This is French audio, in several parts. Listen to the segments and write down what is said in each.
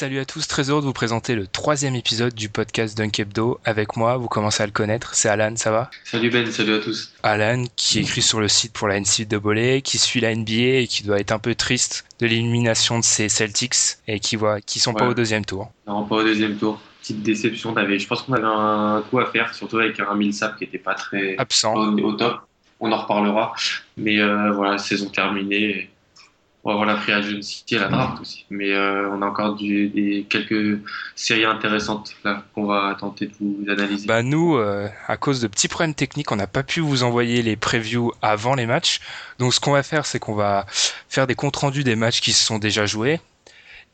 Salut à tous, très heureux de vous présenter le troisième épisode du podcast Dunk Hebdo. Avec moi, vous commencez à le connaître, c'est Alan, ça va? Salut Ben, salut à tous. Alan, qui écrit sur le site pour la NCAA, qui suit la NBA et qui doit être un peu triste de l'élimination de ses Celtics et qui voit qui sont pas au deuxième tour. Non, pas au deuxième tour. Petite déception. t'avais- Je pense qu'on avait un coup à faire, surtout avec un Millsap qui était pas très Absent. au, au top. On en reparlera. Mais euh, voilà, saison terminée. On va voir la free agency et la draft aussi. Mais euh, on a encore du, des, quelques séries intéressantes là qu'on va tenter de vous analyser. Bah nous, euh, à cause de petits problèmes techniques, on n'a pas pu vous envoyer les previews avant les matchs. Donc ce qu'on va faire, c'est qu'on va faire des comptes rendus des matchs qui se sont déjà joués.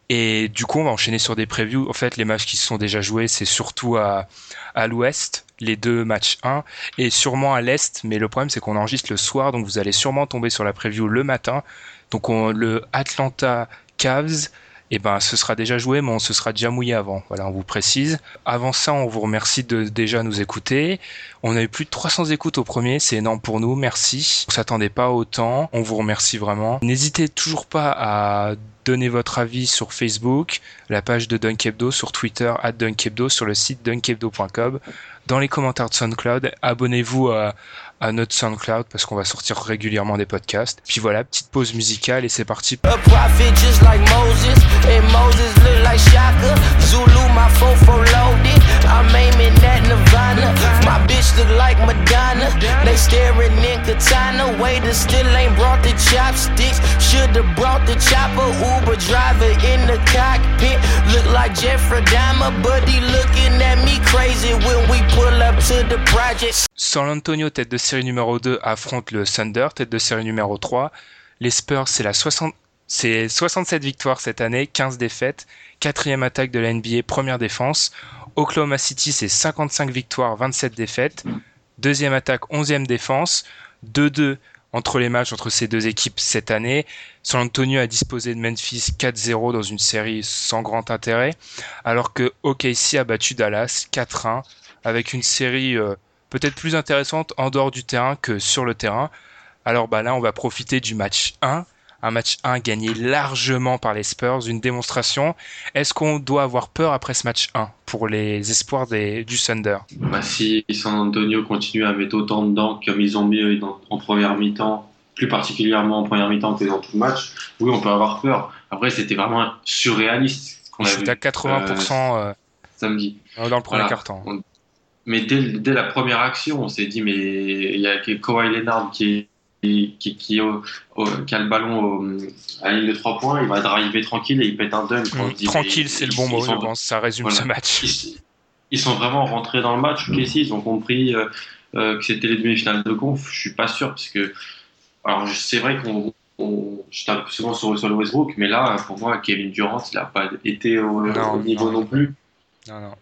Et du coup, on va enchaîner sur des previews. En fait, les matchs qui se sont déjà joués, c'est surtout à, à l'ouest, les deux matchs 1, et sûrement à l'est. Mais le problème, c'est qu'on enregistre le soir, donc vous allez sûrement tomber sur la preview le matin. Donc on, le Atlanta Cavs, eh ben, ce sera déjà joué, mais on se sera déjà mouillé avant. Voilà, on vous précise. Avant ça, on vous remercie de déjà nous écouter. On a eu plus de 300 écoutes au premier, c'est énorme pour nous, merci. On s'attendait pas autant, on vous remercie vraiment. N'hésitez toujours pas à donner votre avis sur Facebook, la page de Dunk Hebdo, sur Twitter, at Dunk Hebdo, sur le site dunkhebdo.com, dans les commentaires de SoundCloud. Abonnez-vous à, à notre SoundCloud parce qu'on va sortir régulièrement des podcasts. Puis voilà, petite pause musicale et c'est parti. Jeffrey Dahmer, but he looking at me crazy when we pull up to the project. San Antonio, tête de série numéro 2, affronte le Thunder, tête de série numéro 3. Les Spurs, c'est la 60... C'est 67 victoires cette année, 15 défaites, quatrième attaque de la NBA, première défense. Oklahoma City, c'est 55 victoires, 27 défaites, deuxième attaque, 11e défense, 2-2 entre les matchs entre ces deux équipes cette année. San Antonio a disposé de Memphis 4-0 dans une série sans grand intérêt, alors que OKC a battu Dallas 4-1 avec une série euh, peut-être plus intéressante en dehors du terrain que sur le terrain. Alors bah là, on va profiter du match 1, un match 1 gagné largement par les Spurs, une démonstration. Est-ce qu'on doit avoir peur après ce match 1 pour les espoirs des, du Thunder? Bah, si San Antonio continue à mettre autant dedans comme ils ont mis dans- en première mi-temps, plus particulièrement en première mi-temps que dans tout le match, oui, on peut avoir peur. Après, c'était vraiment surréaliste vu à 80% euh, samedi. dans le premier Voilà. quart-temps. On- Mais dès, dès la première action, on s'est dit, mais il y a Kawhi Leonard qui, qui, qui, qui, est au- au- qui a le ballon au- à ligne de 3 points, il va driver tranquille et il pète un dunk. Mm, dit, Tranquille, c'est le bon mot, je pense. Ça résume Voilà. ce match. ils, ils sont vraiment rentrés dans le match. Ok, si, ils ont compris euh, euh, que c'était les demi-finales de conf. Je suis pas sûr parce que, alors c'est vrai qu'on on, je tape souvent sur, le Westbrook, mais là, pour moi, Kevin Durant, il n'a pas été au, Non, au niveau non. non, plus. Non, non.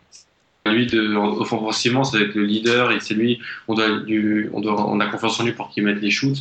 Lui, de, offensivement, c'est avec le leader et c'est lui, on, doit, lui- on, doit, on a confiance en lui pour qu'il mette les shoots.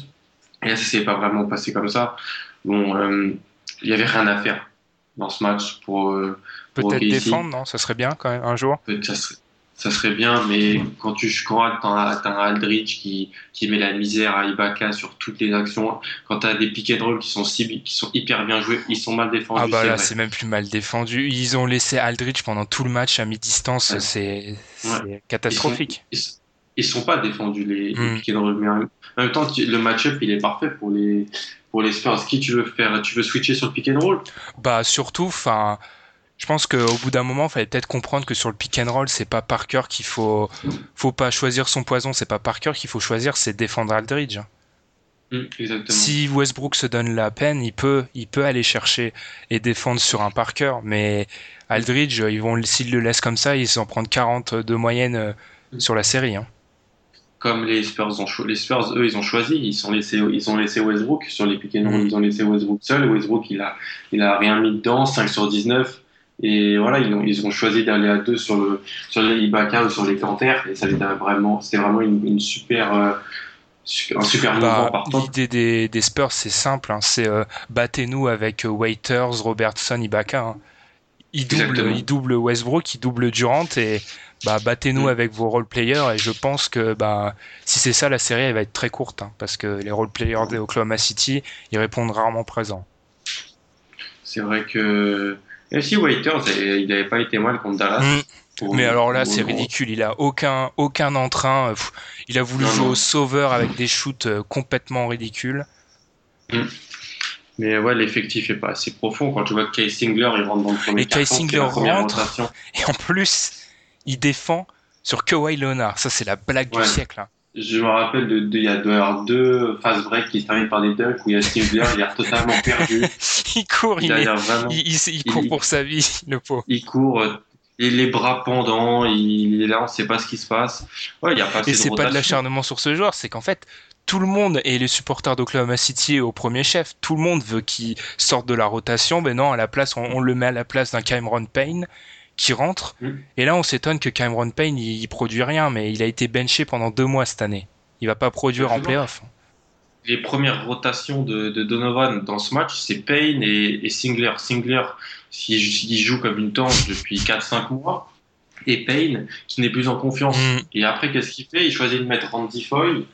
Et là, ça s'est pas vraiment passé comme ça. Bon, euh, il y avait rien à faire dans ce match pour. euh, pour Peut-être défendre, non? Ça serait bien quand même un jour. Peut-être ça serait, ça serait bien, mais quand tu quand t'as t'as un Aldridge qui, qui met la misère à Ibaka sur toutes les actions, quand t'as des pick and roll qui sont, si, qui sont hyper bien joués, ils sont mal défendus. Ah bah c'est là, vrai. c'est même plus mal défendu. Ils ont laissé Aldridge pendant tout le match à mi-distance. Ouais. C'est c'est catastrophique. Ils, sont- ils sont pas défendus les, les pick and roll, mais en même, temps, le match-up il est parfait pour les pour les Spurs. Qui tu veux faire? Tu veux switcher sur le pick and roll Bah surtout, enfin, je pense qu'au bout d'un moment, il fallait peut-être comprendre que sur le pick and roll, c'est pas Parker qu'il faut, faut pas choisir son poison. C'est pas Parker qu'il faut choisir, c'est défendre Aldridge. Mm. Si Westbrook se donne la peine, il peut, il peut aller chercher et défendre sur un Parker, mais Aldridge, ils vont, s'ils le laissent comme ça, ils vont prendre 40 de moyenne euh, sur la série. hein. comme les Spurs ont les Spurs eux ils ont choisi ils sont ils ont laissé Westbrook sur les pick and roll Mm. ils ont laissé Westbrook seul Westbrook il a il a rien mis dedans 5 sur 19 et voilà ils ont ils ont choisi d'aller à deux sur le sur les Ibaka ou sur les Canter et ça c'était vraiment c'était vraiment une, une super euh, un super Bah, L'idée des, des Spurs, c'est simple, hein, c'est euh, battez-nous avec euh, Waiters, Robertson, Ibaka. hein. Ils doublent, ils doublent Westbrook, ils doublent Durant et bah, battez-nous Mm. avec vos role players. Et je pense que bah, si c'est ça, la série elle va être très courte hein, parce que les role players de Oklahoma City, ils répondent rarement présents. c'est vrai que et aussi Waiters il n'avait pas été mal contre Dallas Mm. Mais alors là, c'est ridicule. Il a aucun, aucun entrain. Il a voulu Non, jouer non. au sauveur avec des shoots euh, complètement ridicules. mais ouais l'effectif est pas assez profond quand tu vois que Kay Singler il rentre dans le premier Et est Singler rentre. rotation. Et en plus, il défend sur Kawhi Leonard. Ça, c'est la blague Ouais. du siècle. hein. Je me rappelle de, y a deux fast break qui se terminent par des dunks où il y a Singler, il est totalement perdu. il court, il, Il a est- l'air vraiment, il, il- il il- court pour sa vie, le pauvre. il court, et les bras pendants, il est là, on sait pas ce qui se passe. Ouais, il y a pas Et c'est pas de l'acharnement sur ce joueur, c'est qu'en fait, tout le monde et les supporters d'Oklahoma City au premier chef, tout le monde veut qu'il sorte de la rotation. Mais non, à la place, on, on le met à la place d'un Cameron Payne qui rentre. Mm. Et là, on s'étonne que Cameron Payne, il, il produit rien, mais il a été benché pendant deux mois cette année. Il va pas produire en playoff. Les premières rotations de, de Donovan dans ce match, c'est Payne et, et Singler. Singler, s'il il joue comme une tanche depuis 4-5 mois, et Payne, qui n'est plus en confiance. Mm. Et après, qu'est-ce qu'il fait? Il choisit de mettre Randy Foy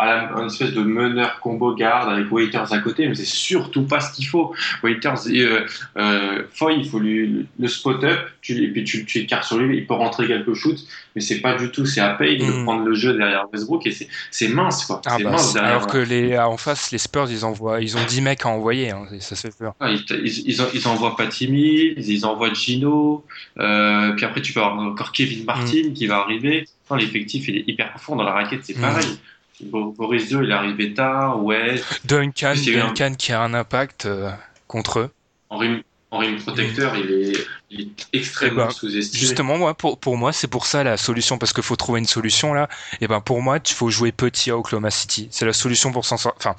à la, une espèce de meneur combo garde avec Waiters à côté, mais c'est surtout pas ce qu'il faut. Waiters, euh, euh, Foy, il faut lui le, le spot up, tu, et puis tu, tu écartes sur lui, il peut rentrer quelques shoots, mais c'est pas du tout. C'est à Payne de Mm. prendre le jeu derrière Westbrook et c'est mince quoi. Ah bah, mince c'est- derrière. alors que les, en face, les Spurs, ils envoient, ils ont 10 mecs à envoyer. hein, ça se fait peur. Ouais, ils, ils, ils en- ils envoient Patty Mills, ils envoient Gino, euh, puis après tu peux avoir encore Kevin Martin qui va arriver. Non, L'effectif il est hyper profond dans la raquette, c'est Mm. pareil. Bo- Boris Dio il est arrivé tard, ouais, Duncan, eu un- Duncan qui a un impact euh, contre eux. en rim, en rim protecteur il, est, il est extrêmement Eh ben, sous-estimé. Justement, moi, pour, pour moi, c'est pour ça la solution, parce qu'il faut trouver une solution là. Et ben, pour moi, il faut jouer petit à Oklahoma City. C'est la solution pour s'en sortir. Enfin,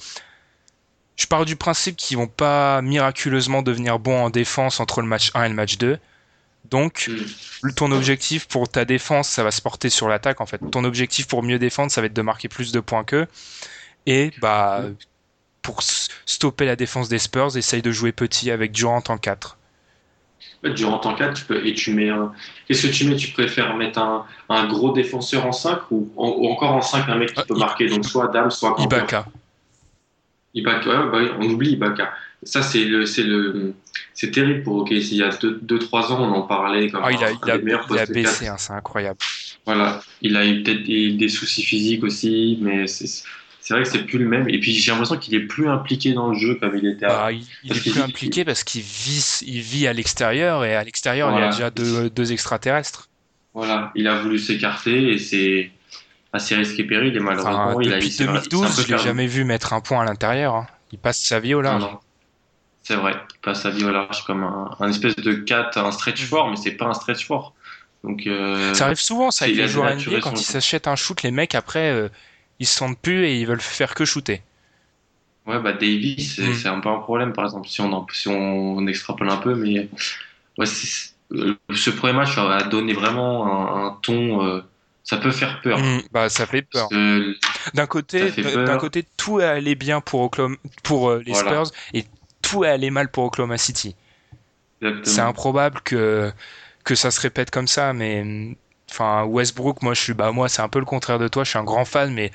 je pars du principe qu'ils vont pas miraculeusement devenir bons en défense entre le match 1 et le match 2. Donc, Mm. ton objectif pour ta défense, ça va se porter sur l'attaque en fait. Ton objectif pour mieux défendre, ça va être de marquer plus de points qu'eux. Et bah, pour s- stopper la défense des Spurs, essaye de jouer petit avec Durant en 4. En fait, durant ton 4, tu peux, et tu mets un... Qu'est-ce que tu mets? Tu préfères mettre un, un gros défenseur en 5 ou, en- ou encore en 5 un mec qui Ah, peut marquer? Donc soit Dame, soit. Ibaka. Ibaka, ouais, bah on oublie Ibaka. Ça, c'est le, c'est le, c'est terrible pour OKC. Il y a 2-3 ans, on en parlait comme Ah, il a, il a, des meilleurs il a baissé, hein, c'est incroyable. Voilà. Il a eu peut-être des, des soucis physiques aussi, mais c'est, c'est vrai que c'est plus le même. Et puis j'ai l'impression qu'il est plus impliqué dans le jeu comme il était avant. Bah, il, il Parce est plus impliqué parce qu'il vit, il vit à l'extérieur et à l'extérieur, il y a déjà deux, deux extraterrestres. Voilà. Il a voulu s'écarter et c'est assez risqué péril. Et malheureusement, Enfin, il a depuis il s'est- il s'est un 2012, peu je l'ai jamais vu mettre un point à l'intérieur. hein. Il passe sa vie au Non, large. non. C'est vrai, il passe sa vie au large comme un, un espèce de 4, un stretch fort, mais c'est pas un stretch fort. Donc, euh, Ça arrive souvent, ça, avec les joueurs NBA, quand ils s'achètent un shoot, les mecs après, euh, ils se sentent plus et ils veulent faire que shooter. Ouais, bah Davis, c'est c'est un peu un problème, par exemple, si on, en- si on, extrapole un peu, mais ouais, euh, ce premier match a donné vraiment un, un ton. euh, ça peut faire peur. Mm, bah, ça fait peur. D'un côté, d'un côté, tout allait bien pour, Oklahoma- pour les Voilà. Spurs et tout allait mal pour Oklahoma City. C'est improbable que, que ça se répète comme ça, mais enfin Westbrook, moi je suis bah moi c'est un peu le contraire de toi, je suis un grand fan mais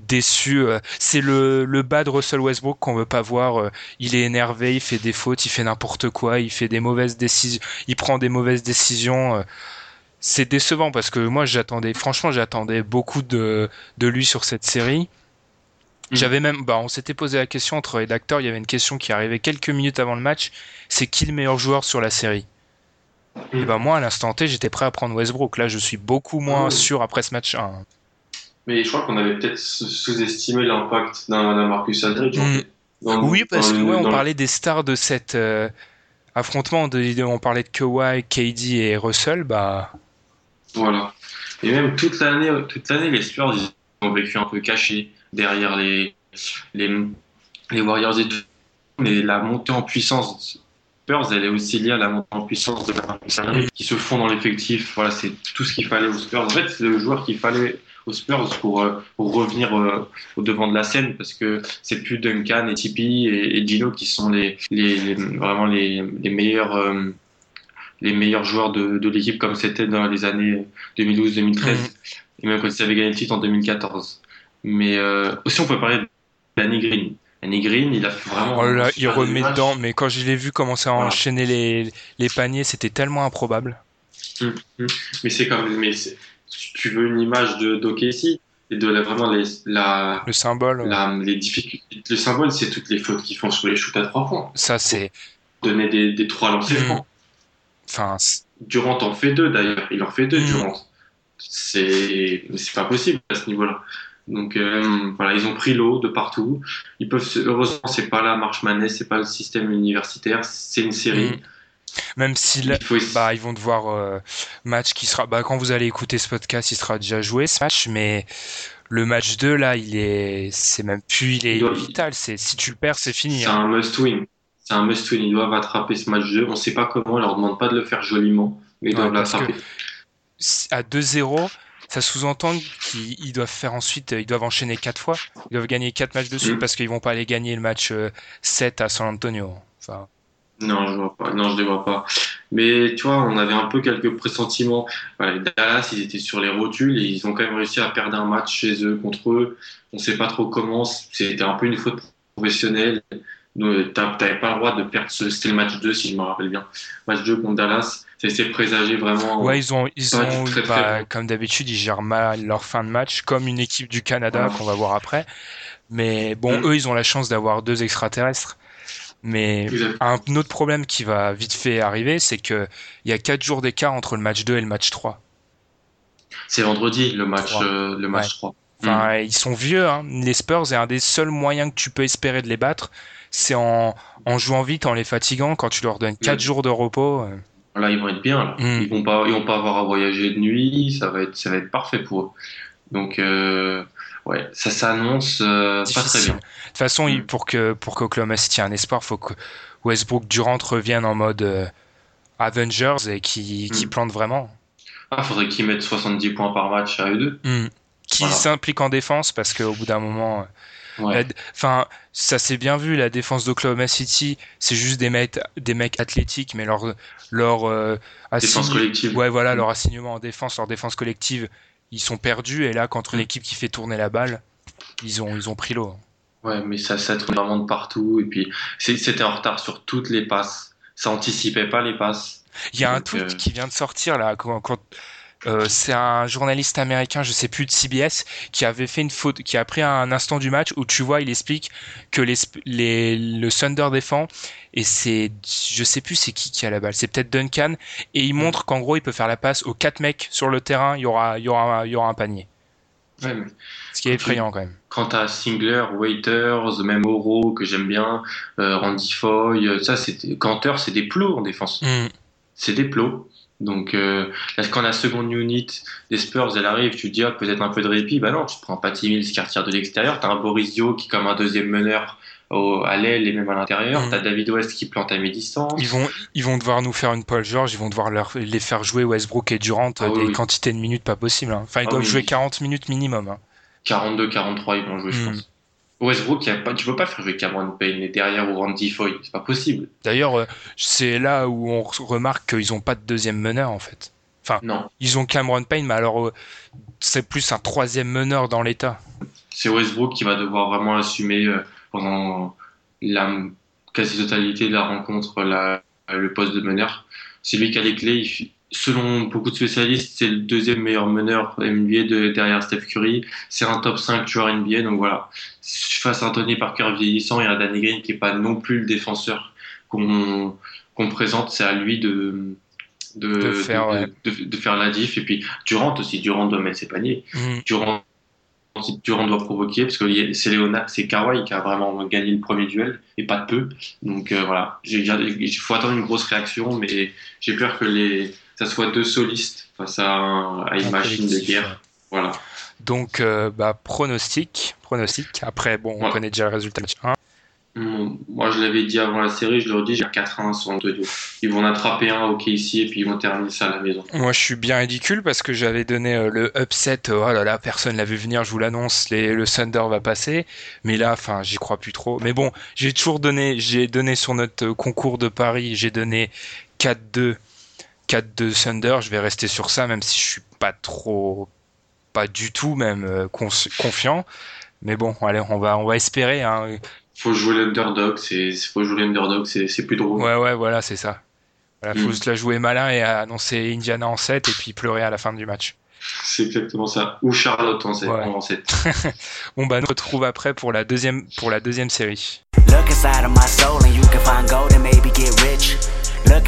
déçu. euh, c'est le, le bas de Russell Westbrook qu'on veut pas voir. euh, il est énervé, il fait des fautes, il fait n'importe quoi, il fait des mauvaises décisions, il prend des mauvaises décisions. euh, c'est décevant parce que moi j'attendais, franchement j'attendais beaucoup de, de lui sur cette série. Mm. J'avais même, bah, on s'était posé la question entre rédacteurs, il y avait une question qui arrivait quelques minutes avant le match, c'est qui le meilleur joueur sur la série Mm. Et ben moi à l'instant T j'étais prêt à prendre Westbrook, là je suis beaucoup moins oui. sûr après ce match 1. Mais je crois qu'on avait peut-être sous- sous-estimé l'impact d'un Marcus Aldridge. Mm. Dans- Oui parce que ouais, on parlait des stars de cet euh, affrontement, de, on parlait de Kawhi, KD et Russell, bah Voilà. Et même toute l'année, toute l'année, les Spurs ils ont vécu un peu cachés derrière les, les, les Warriors et tout. Mais la montée en puissance des Spurs, elle est aussi liée à la montée en puissance de la qui se font dans l'effectif. Voilà, c'est tout ce qu'il fallait aux Spurs. En fait, c'est le joueur qu'il fallait aux Spurs pour, euh, pour revenir euh, au devant de la scène parce que c'est plus Duncan et Tipeee et, et Gino qui sont les, les, les- vraiment les, les meilleurs. euh, les meilleurs joueurs de, de l'équipe comme c'était dans les années 2012-2013 Mm. et même quand ils avaient gagné le titre en 2014. Mais euh, aussi on peut parler de Danny Green. Danny Green, il a vraiment. oh là il remet match. dedans, mais quand je l'ai vu commencer à Voilà. enchaîner les, les paniers, c'était tellement improbable. Mais c'est comme, mais tu veux une image de d'OKC et de la, vraiment les, la, Le symbole, ouais. les difficultés. Le symbole, c'est toutes les fautes qu'ils font sur les shoots à trois points. ça c'est, Donner des, des trois lancers francs. enfin Durant en fait deux d'ailleurs. Il en fait deux. Durant. C'est c'est pas possible à ce niveau-là. Donc euh, voilà, ils ont pris l'eau de partout. Ils peuvent se- heureusement c'est pas la marche manette, c'est pas le système universitaire, c'est une série. Mm. même si là, faut bah ils vont devoir euh, match qui sera, bah quand vous allez écouter ce podcast, il sera déjà joué ce match, mais le match 2 là, il est, c'est même plus, il est vital. C'est si tu le perds, c'est fini. c'est hein. un must-win. C'est un must-win. Ils doivent attraper ce match 2. On sait pas comment. On leur demande pas de le faire joliment, mais ils Ouais, doivent l'attraper. à 2-0, ça sous-entend qu'ils ils doivent faire ensuite, euh, ils doivent enchaîner 4 fois. Ils doivent gagner 4 matchs de suite Mm. parce qu'ils vont pas aller gagner le match euh, 7 à San Antonio. Enfin, Non, je vois pas. Non, je les vois pas. Mais tu vois, on avait un peu quelques pressentiments. Voilà, Dallas, ils étaient sur les rotules et ils ont quand même réussi à perdre un match chez eux contre eux. On sait pas trop comment. C'était un peu une faute professionnelle. T'avais pas le droit de perdre. ce- C'était le match 2, si je me rappelle bien. Match 2 contre Dallas. Ça s'est présagé vraiment. ouais, ils ont, ils ont, très, très bah, bon. comme d'habitude, ils gèrent mal leur fin de match, comme une équipe du Canada qu'on va voir après. Mais bon, Mm. eux, ils ont la chance d'avoir deux extraterrestres. Mais un autre problème qui va vite fait arriver, c'est que il y a 4 jours d'écart entre le match 2 et le match 3. C'est vendredi, le match, Trois. euh, le match Ouais. 3. Enfin, ils sont vieux, hein. Les Spurs, et un des seuls moyens que tu peux espérer de les battre, c'est en, en jouant vite, en les fatiguant, quand tu leur donnes 4 Mm. jours de repos. euh. Là, ils vont être bien. Là. Mm. Ils vont pas, ils vont pas avoir à voyager de nuit. Ça va être, ça va être parfait pour eux. Donc, euh, ouais, ça s'annonce euh, pas très bien. De toute façon, Mm. pour que pour qu'Oklahoma City ait un espoir, faut que Westbrook Durant revienne en mode euh, Avengers et qui qui Mm. plante vraiment. Ah, faudrait qu'ils mettent 70 points par match à eux deux. Mm. Qui Voilà. s'implique en défense parce qu'au bout d'un moment, Ouais. enfin, ça s'est bien vu. La défense d'Oklahoma City, c'est juste des mecs des mecs athlétiques, mais leur leur euh, Défense collective. Ouais, voilà, Mm. leur assignement en défense, leur défense collective, ils sont perdus. Et là, contre Mm. une équipe qui fait tourner la balle, ils ont ils ont pris l'eau. Ouais, mais ça, ça tourne vraiment de partout. Et puis, c'était en retard sur toutes les passes. Ça anticipait pas les passes. Il y a un tweet euh, qui vient de sortir là, quand, quand- euh, c'est un journaliste américain, je sais plus de CBS, qui avait fait une faute, qui a pris un instant du match où tu vois, il explique que les, sp- les le Thunder défend et c'est, je sais plus c'est qui qui a la balle, c'est peut-être Duncan et il montre qu'en gros il peut faire la passe aux quatre mecs sur le terrain, il y aura, il y aura, il y aura un panier, Ouais, mais ce qui est effrayant quand même. Quant à Singler, Waiters, même Oro, que j'aime bien, euh, Randy Foy, euh, ça, c'était, Cantor, c'est des plots en défense. Mm. c'est des plots. Donc, euh, là, quand la seconde unit des Spurs, elle arrive, tu te dis, ah, peut-être un peu de répit. Bah non, tu prends Patty Mills qui retire de l'extérieur. T'as un Boris Dio qui, comme un deuxième meneur, au, à l'aile et même à l'intérieur. Mhm. T'as David West qui plante à mi-distance. Ils vont, ils vont devoir nous faire une Paul George, ils vont devoir leur, les faire jouer Westbrook et Durant Ah oui, des oui. quantités de minutes pas possibles. hein. Enfin, ils Ah doivent oui, jouer oui. 40 minutes minimum. hein. 42, 43, ils vont jouer, je Mhm. pense. Westbrook, y a pas, tu peux pas faire jouer Cameron Payne et derrière ou Randy Foy, c'est pas possible. D'ailleurs, euh, c'est là où on re- remarque qu'ils ont pas de deuxième meneur en fait. Non, Ils ont Cameron Payne, mais alors euh, c'est plus un troisième meneur dans l'état. c'est Westbrook qui va devoir vraiment assumer euh, pendant la quasi-totalité de la rencontre la- le poste de meneur. C'est lui qui a les clés. Il selon beaucoup de spécialistes, c'est le deuxième meilleur meneur NBA de, derrière Steph Curry. C'est un top 5 joueur NBA. Donc voilà, face à Anthony Parker vieillissant et à Danny Green qui est pas non plus le défenseur qu'on présente, c'est à lui de de, De faire, de- ouais. de- de faire la diff. Et puis Durant aussi, Durant doit mettre ses paniers. Mhm. Durant, Durant doit provoquer parce que c'est Léonard, c'est Kawhi qui a vraiment gagné le premier duel et pas de peu. Donc euh, voilà, il faut attendre une grosse réaction, mais j'ai peur que les, ça soit deux solistes face à, un- à une Un machine de guerre. Voilà. Donc, euh, bah, pronostic, pronostic. Après, bon, on Voilà. connaît déjà le résultat. du match 1. Moi, je l'avais dit avant la série, je leur dis, j'ai 4-1 sur Antonio. Ils vont en attraper un au ici et puis ils vont terminer ça à la maison. Moi, je suis bien ridicule parce que j'avais donné euh, le upset. euh, oh là là, personne l'a vu venir. Je vous l'annonce, les- le Thunder va passer. Mais là, enfin, j'y crois plus trop. Mais bon, j'ai toujours donné, j'ai donné sur notre concours de Paris, j'ai donné 4-2, 4-2 Thunder. Je vais rester sur ça, même si je suis pas trop, pas du tout même euh, confiant. Mais bon, allez, on va, on va espérer. Hein. Faut jouer l'underdog, c'est, faut jouer l'underdog, c'est, c'est plus drôle. Ouais, ouais, voilà, c'est ça. Voilà, faut Mm. se la jouer malin et annoncer Indiana en 7 et puis pleurer à la fin du match. C'est exactement ça. Ou Charlotte en 7. Ouais. En 7. Bon bah, on se retrouve après pour la deuxième, pour la deuxième série. Look inside of my soul and you can find gold and maybe get rich. I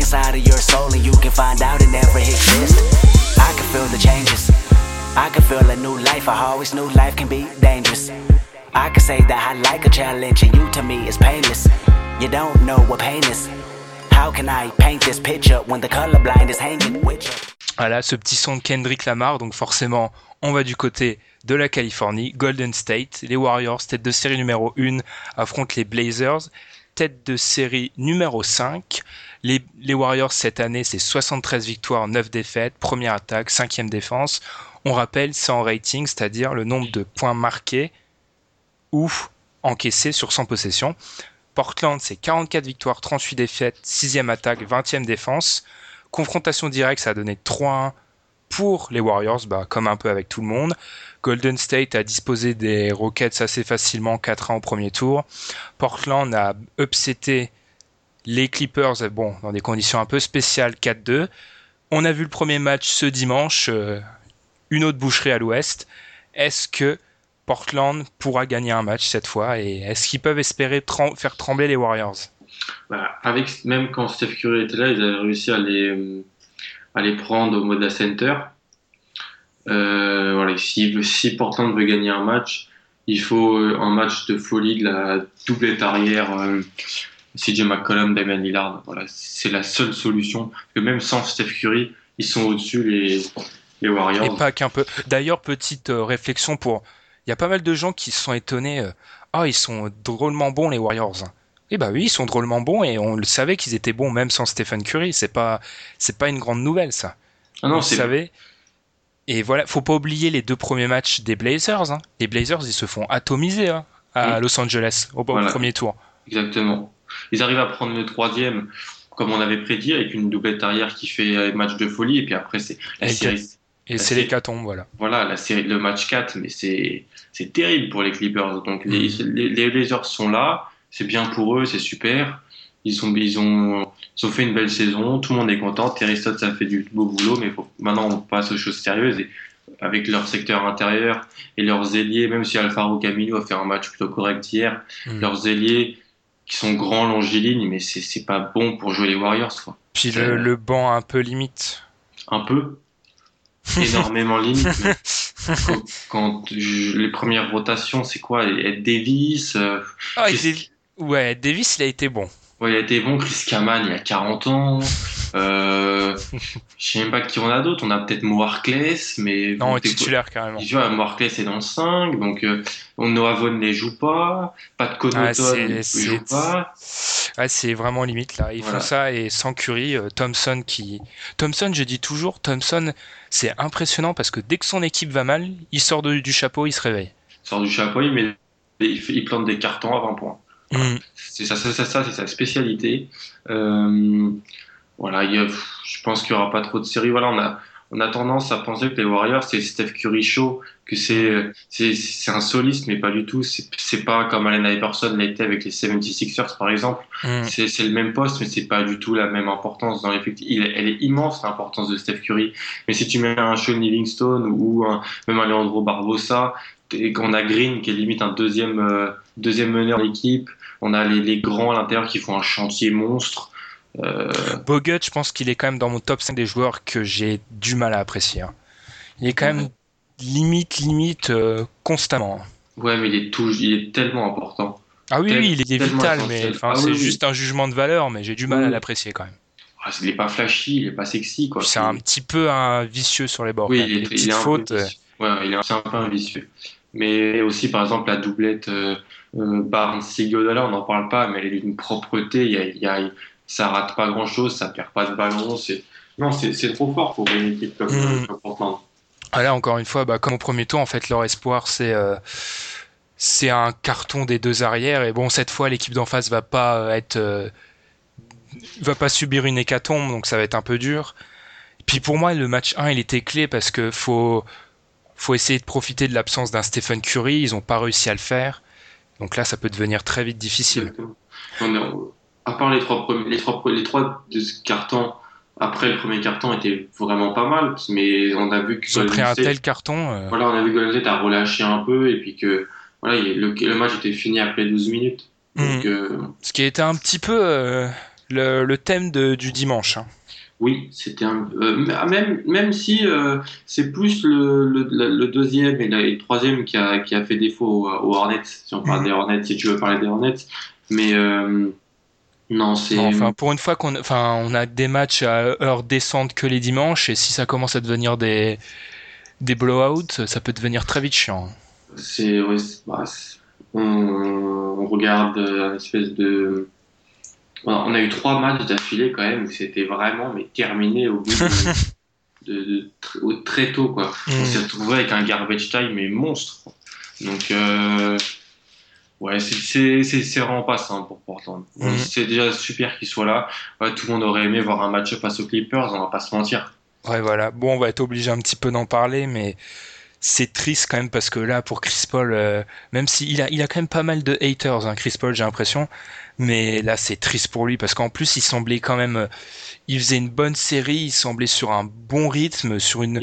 can feel the changes. I can feel a new life. I always knew life can be dangerous. I can say that I like a challenge and you to me is painless. You don't know what pain is. How can I paint this picture when the colorblind is hanging with you? Voilà, ce petit son de Kendrick Lamar, donc forcément, on va du côté de la Californie, Golden State, les Warriors, tête de série numéro 1, affrontent les Blazers, tête de série numéro 5. Les, Warriors cette année, c'est 73 victoires, 9 défaites, première attaque, cinquième défense. On rappelle, c'est en rating, c'est-à-dire le nombre de points marqués ou encaissés sur 100 possessions. Portland, c'est 44 victoires, 38 défaites, 6e attaque, 20e défense. Confrontation directe, ça a donné 3-1 pour les Warriors, bah, comme un peu avec tout le monde. Golden State a disposé des Rockets assez facilement 4-1 au premier tour. Portland a upseté les Clippers, bon, dans des conditions un peu spéciales, 4-2. On a vu le premier match ce dimanche, euh, une autre boucherie à l'ouest. Est-ce que Portland pourra gagner un match cette fois et est-ce qu'ils peuvent espérer faire trembler les Warriors? Bah, même quand Steph Curry était là, ils avaient réussi à les, euh, prendre au Moda Center. Euh, si, Portland veut gagner un match, il faut euh, un match de folie de la doublette arrière euh, CJ McCollum, Damian Lillard. Voilà, c'est la seule solution. Parce que même sans Steph Curry, ils sont au-dessus les, les Warriors. Et pas qu'un peu. D'ailleurs, petite euh, réflexion pour. Il y a pas mal de gens qui se sont étonnés. euh, Ah, ils sont drôlement bons, les Warriors. Eh bah oui, ils sont drôlement bons et on le savait qu'ils étaient bons même sans Stephen Curry. C'est pas, c'est pas une grande nouvelle, ça. ah on non, le c'est savait. Et voilà, faut pas oublier les deux premiers matchs des Blazers. hein. Les Blazers, ils se font atomiser hein, à Mm. Los Angeles au, au Voilà. premier tour. Exactement. Ils arrivent à prendre le troisième, comme on avait prédit, avec une doublette arrière qui fait un match de folie. Et puis après, c'est la Et série. Et c'est l'hécatombe, voilà. Voilà, la série, le match 4, mais c'est c'est terrible pour les Clippers. Donc les, Mhm. les, les Blazers sont là, c'est bien pour eux, c'est super. Ils, sont, ils, ont, ils ont fait une belle saison, tout le monde est content. Terry Stotts a fait du beau boulot, mais faut, maintenant on passe aux choses sérieuses. Et avec leur secteur intérieur et leurs ailiers, même si Alfaro Camino a fait un match plutôt correct hier, Mhm. leurs ailiers qui sont grands, longilignes, mais c'est c'est pas bon pour jouer les Warriors. Quoi. Puis le, le banc un peu limite. Un peu, énormément limite. quand, quand je- les premières rotations, c'est quoi? Ed Davis euh, Ah, Ouais, Davis, il a été bon. Ouais, il a été bon. Chris Kaman, il y a 40 ans. Euh, je sais même pas qui on a d'autres. On a peut-être Moarkless, mais. Non, bon, titulaire carrément. Vois, Moarkless est dans le 5, donc euh, Noah Vaughan ne joue pas. Pat Connaughton Ah, c'est- ne c'est- joue pas. Ouais, c'est vraiment limite là. Ils Voilà. font ça et sans Curry, euh, Thompson qui. Thompson, je dis toujours, Thompson, c'est impressionnant parce que dès que son équipe va mal, il sort de- du chapeau, il se réveille. Il sort du chapeau, il, met, il, il plante des cartons à 20 points. Mm. C'est ça, ça, ça, ça, c'est sa spécialité. Euh, voilà, il y a- je pense qu'il n'y aura pas trop de séries. Voilà, on a, on a tendance à penser que les Warriors, c'est Steph Curry show, que c'est, c'est, c'est un soliste, mais pas du tout. C'est, c'est pas comme Allen Iverson l'a été avec les 76ers, par exemple. Mm. C'est, c'est le même poste, mais c'est pas du tout la même importance dans l'effectif. Elle est immense, l'importance de Steph Curry. Mais si tu mets un Sean Livingstone ou un, même un Leandro Barbosa, et qu'on a Green qui est limite un deuxième, euh, deuxième meneur d'équipe, on a les, les grands à l'intérieur qui font un chantier monstre. Euh, Bogut, je pense qu'il est quand même dans mon top 5 des joueurs que j'ai du mal à apprécier. hein. Il est quand même limite, limite, euh, constamment. ouais, mais il est, tout, il est tellement important. Ah oui, Tel- oui, il est vital, essentiel. mais Ah c'est oui, oui. juste un jugement de valeur, mais j'ai du mal à l'apprécier quand même. Ah, il est pas flashy, il est pas sexy. C'est un petit peu un vicieux sur les bords. Oui, il est, il est un fautes. peu euh, vicieux. Ouais, il est un, c'est un peu un vicieux. Mais aussi, par exemple, la doublette euh, euh, Barnes-Sigodala, on n'en parle pas, mais elle est d'une propreté. Y a, y a- ça rate pas grand-chose, ça perd pas de ballon. C'est... Non, c'est, c'est trop fort pour une équipe comme, Mm. comme Portland. Ah là, encore une fois, bah, comme au premier tour, en fait, leur espoir, c'est euh, c'est un carton des deux arrières. Et bon, cette fois, l'équipe d'en face va pas euh, être euh, va pas subir une hécatombe, donc ça va être un peu dur. Puis pour moi, le match 1, il était clé parce que faut faut essayer de profiter de l'absence d'un Stephen Curry. Ils ont pas réussi à le faire. Donc là, ça peut devenir très vite difficile. On est- à part les trois, premiers, les trois, les trois de ce carton, après le premier carton était vraiment pas mal, mais on a vu que Ils ont pris un tel carton. euh, Voilà, on a vu que Golden a relâché un peu et puis que voilà, il- le, le match était fini après 12 minutes. Donc, Mm. euh, Ce qui était un petit peu euh, le, le thème de- du dimanche. hein. Oui, c'était un. euh, même, même si euh, c'est plus le, le, le- le deuxième et le, troisième qui a, qui a fait défaut aux, aux Hornets, si on parle Mhm. des Hornets, si tu veux parler des Hornets. Mais euh, non, c'est. Enfin, pour une fois qu'on enfin, on a des matchs à heure décente que les dimanches, et si ça commence à devenir des, des blowouts, ça peut devenir très vite chiant. C'est, ouais, bah, on, on regarde euh, une espèce de. On a, eu trois matchs d'affilée quand même où c'était vraiment mais terminé au bout de, très tôt quoi. On s'est retrouvé avec un garbage time mais monstre. Donc euh, ouais, c'est- c'est c'est c'est vraiment pas simple pour Portland. C'est déjà super qu'il soit là. Ouais, tout le monde aurait aimé voir un match face aux Clippers, on va pas se mentir. Ouais, voilà. Bon, on va être obligé un petit peu d'en parler, mais c'est triste quand même parce que là, pour Chris Paul, euh, même s'il a, il a quand même pas mal de haters, hein, Chris Paul, j'ai l'impression, mais là, c'est triste pour lui parce qu'en plus, il semblait quand même, euh, il faisait une bonne série, il semblait sur un bon rythme, sur une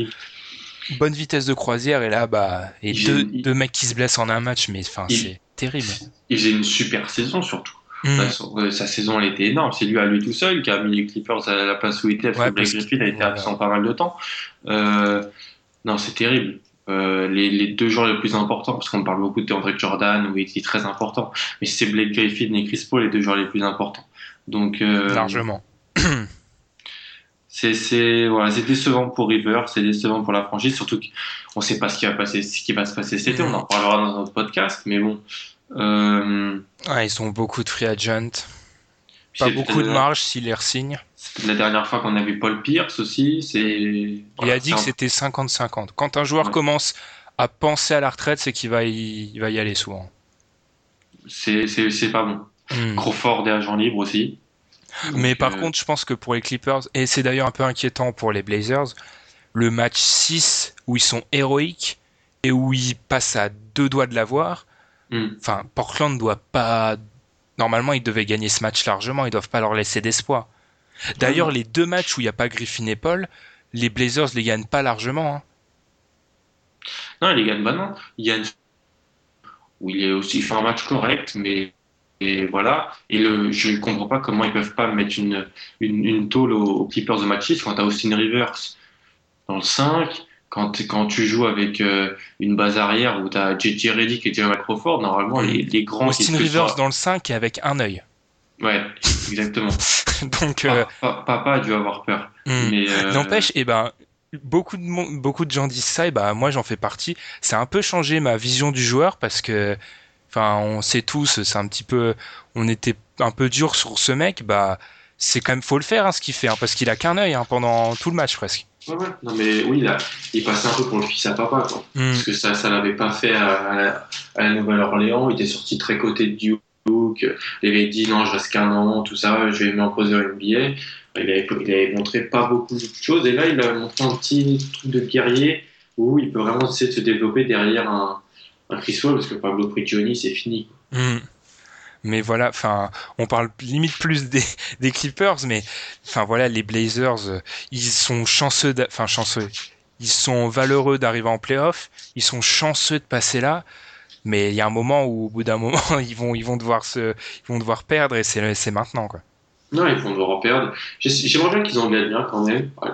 Il- bonne vitesse de croisière, et là, bah, et Il- deux, il- deux mecs qui se blessent en un match, mais enfin, c'est terrible. Il faisait une super saison surtout. Mm. Son- ouais, sa saison elle était énorme. C'est lui à lui tout seul qui a mis les Clippers à la place où il était parce Ouais, que Blake Griffin a été absent pas mal de temps. Euh, non, c'est terrible. Euh, les, les deux joueurs les plus importants, parce qu'on parle beaucoup de Andre Jordan, où il était très important, mais c'est Blake Griffin et Chris Paul les deux joueurs les plus importants. Donc, euh, Largement. c'est c'est voilà, c'est décevant pour River, c'est décevant pour la franchise, surtout qu'on sait pas ce qui va passer, ce qui va se passer cet été. On en parlera dans notre podcast, mais bon. Euh, Ouais, ils ont beaucoup de free agents. Pas beaucoup de marge s'ils les re-signent. La dernière fois qu'on a vu Paul Pierce aussi. C'est. Il a dit que un- c'était 50-50. Quand un joueur Ouais. commence à penser à la retraite, c'est qu'il va y, il va y aller souvent. C'est c'est- c'est pas bon. Hmm. Crawford est agent libre aussi. Mais par euh, contre, je pense que pour les Clippers, et c'est d'ailleurs un peu inquiétant pour les Blazers, le match 6 où ils sont héroïques et où ils passent à deux doigts de l'avoir, hmm. enfin, Portland doit pas. Normalement, ils devaient gagner ce match largement, ils doivent pas leur laisser d'espoir. D'ailleurs, les deux matchs où il n'y a pas Griffin et Paul, les Blazers les gagnent pas largement. hein. Non, il gagne. Bah non. Il gagne. Où il est aussi fait un match correct, mais. Et voilà. Et le, je ne comprends pas comment ils peuvent pas mettre une, une, une tôle aux, aux Clippers de match 6 quand t'as Austin Rivers dans le 5. Quand, quand tu joues avec euh, une base arrière où tu as JJ Reddick et Jamal Crawford, normalement, les, les grands Austin Rivers sont- dans le 5 et avec un œil. Ouais, exactement. Donc, euh, Pa- pa- papa a dû avoir peur. euh, N'empêche, et ben, beaucoup de, beaucoup de gens disent ça, et ben, moi j'en fais partie. Ça a un peu changé ma vision du joueur parce que, enfin, on sait tous, c'est un petit peu, on était un peu dur sur ce mec, bah, c'est quand même, faut le faire, hein, ce qu'il fait, hein, parce qu'il a qu'un œil, hein, pendant tout le match presque. Ouais, ouais. Non, mais oui, là, il passait un peu pour le fils à papa, quoi. Hmm. Parce que ça, ça l'avait pas fait à, à la, à la Nouvelle-Orléans. Il était sorti très côté de Duke. Il avait dit non, je reste qu'un an, tout ça, je vais m'imposer au NBA. Il avait, montré pas beaucoup de choses. Et là, il a montré un petit truc de guerrier où il peut vraiment essayer de se développer derrière un, un Chris Paul, parce que Pablo Prigioni, c'est fini. Hmm. Mais voilà, enfin, on parle limite plus des, Clippers, mais enfin voilà, les Blazers, euh, ils sont chanceux, enfin chanceux, ils sont valeureux d'arriver en playoff, ils sont chanceux de passer là, mais il y a un moment où, au bout d'un moment, ils vont, ils vont devoir se, ils vont devoir perdre et c'est, c'est maintenant quoi. Non, ils vont devoir en perdre. J'ai- J'aimerais bien qu'ils en gagnent bien quand même. Euh,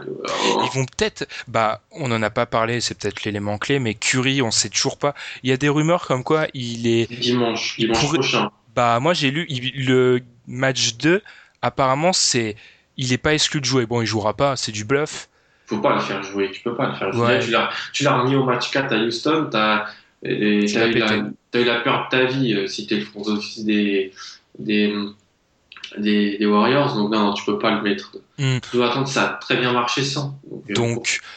Ils vont peut-être, bah, on en a pas parlé, c'est peut-être l'élément clé, mais Curry, on sait toujours pas. Il y a des rumeurs comme quoi il est Dimanche, dimanche pourrait- prochain. Bah moi j'ai lu il- le match 2 apparemment c'est il est pas exclu de jouer. Bon, il jouera pas, c'est du bluff. faut pas le faire jouer, tu peux pas le faire jouer. Ouais. Tu l'as, tu l'as remis au match 4 à Houston, t'as, et- t'as, l'a eu la, pété. t'as eu la peur de ta vie euh, si t'es le front office des, des, des, des Warriors, donc non, non, tu peux pas le mettre. Hmm. Tu dois attendre, ça a très bien marché sans. Donc, euh,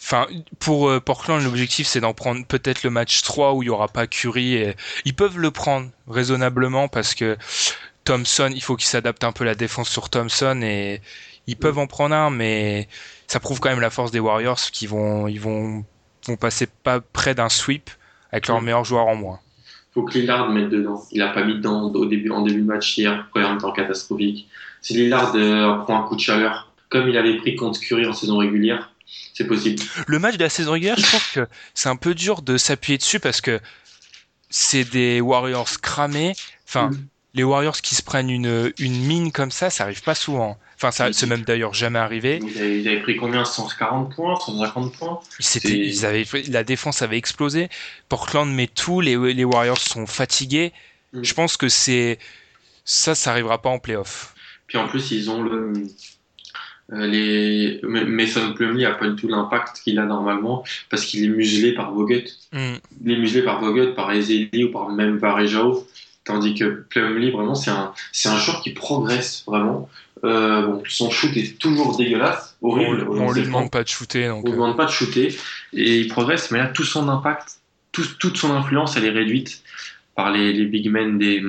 enfin pour euh, Portland l'objectif c'est d'en prendre peut-être le match 3 où il y aura pas Curry et ils peuvent le prendre raisonnablement parce que Thompson, il faut qu'il s'adapte un peu la défense sur Thompson et ils peuvent en prendre un mais ça prouve quand même la force des Warriors qui vont ils vont vont passer pas près d'un sweep avec leur meilleur joueur en moins. faut que Lillard mette dedans. Il a pas mis dedans au début, en début de match hier, première temps catastrophique. Si Lillard euh, prend un coup de chaleur, comme il avait pris contre Curry en saison régulière, c'est possible. Le match de la saison régulière, je trouve que c'est un peu dur de s'appuyer dessus parce que c'est des Warriors cramés. Enfin, Mm. les Warriors qui se prennent une, une mine comme ça, ça arrive pas souvent. Enfin, ça, c'est même d'ailleurs jamais arrivé. Ils avaient, ils avaient pris combien? 140 points 150 points? Ils s'étaient- C'est- ils avaient, la défense avait explosé. Portland met tout. Les, les Warriors sont fatigués. Mm. Je pense que c'est ça, ça arrivera pas en playoff. Puis en plus, ils ont le. euh, les... Mason Plumlee a pas du tout l'impact qu'il a normalement parce qu'il est muselé par Vogt. Mm. Il est muselé par Vogt, par Ezeli ou par même Varejao. Tandis que Plumlee, vraiment, c'est un, c'est un joueur qui progresse vraiment. Euh, bon, son shoot est toujours dégueulasse, On, horrible. on lui sait demande pas de shooter, donc on ne euh, demande pas de shooter et il progresse, mais là tout son impact, tout- toute son influence, elle est réduite par les, les big men des,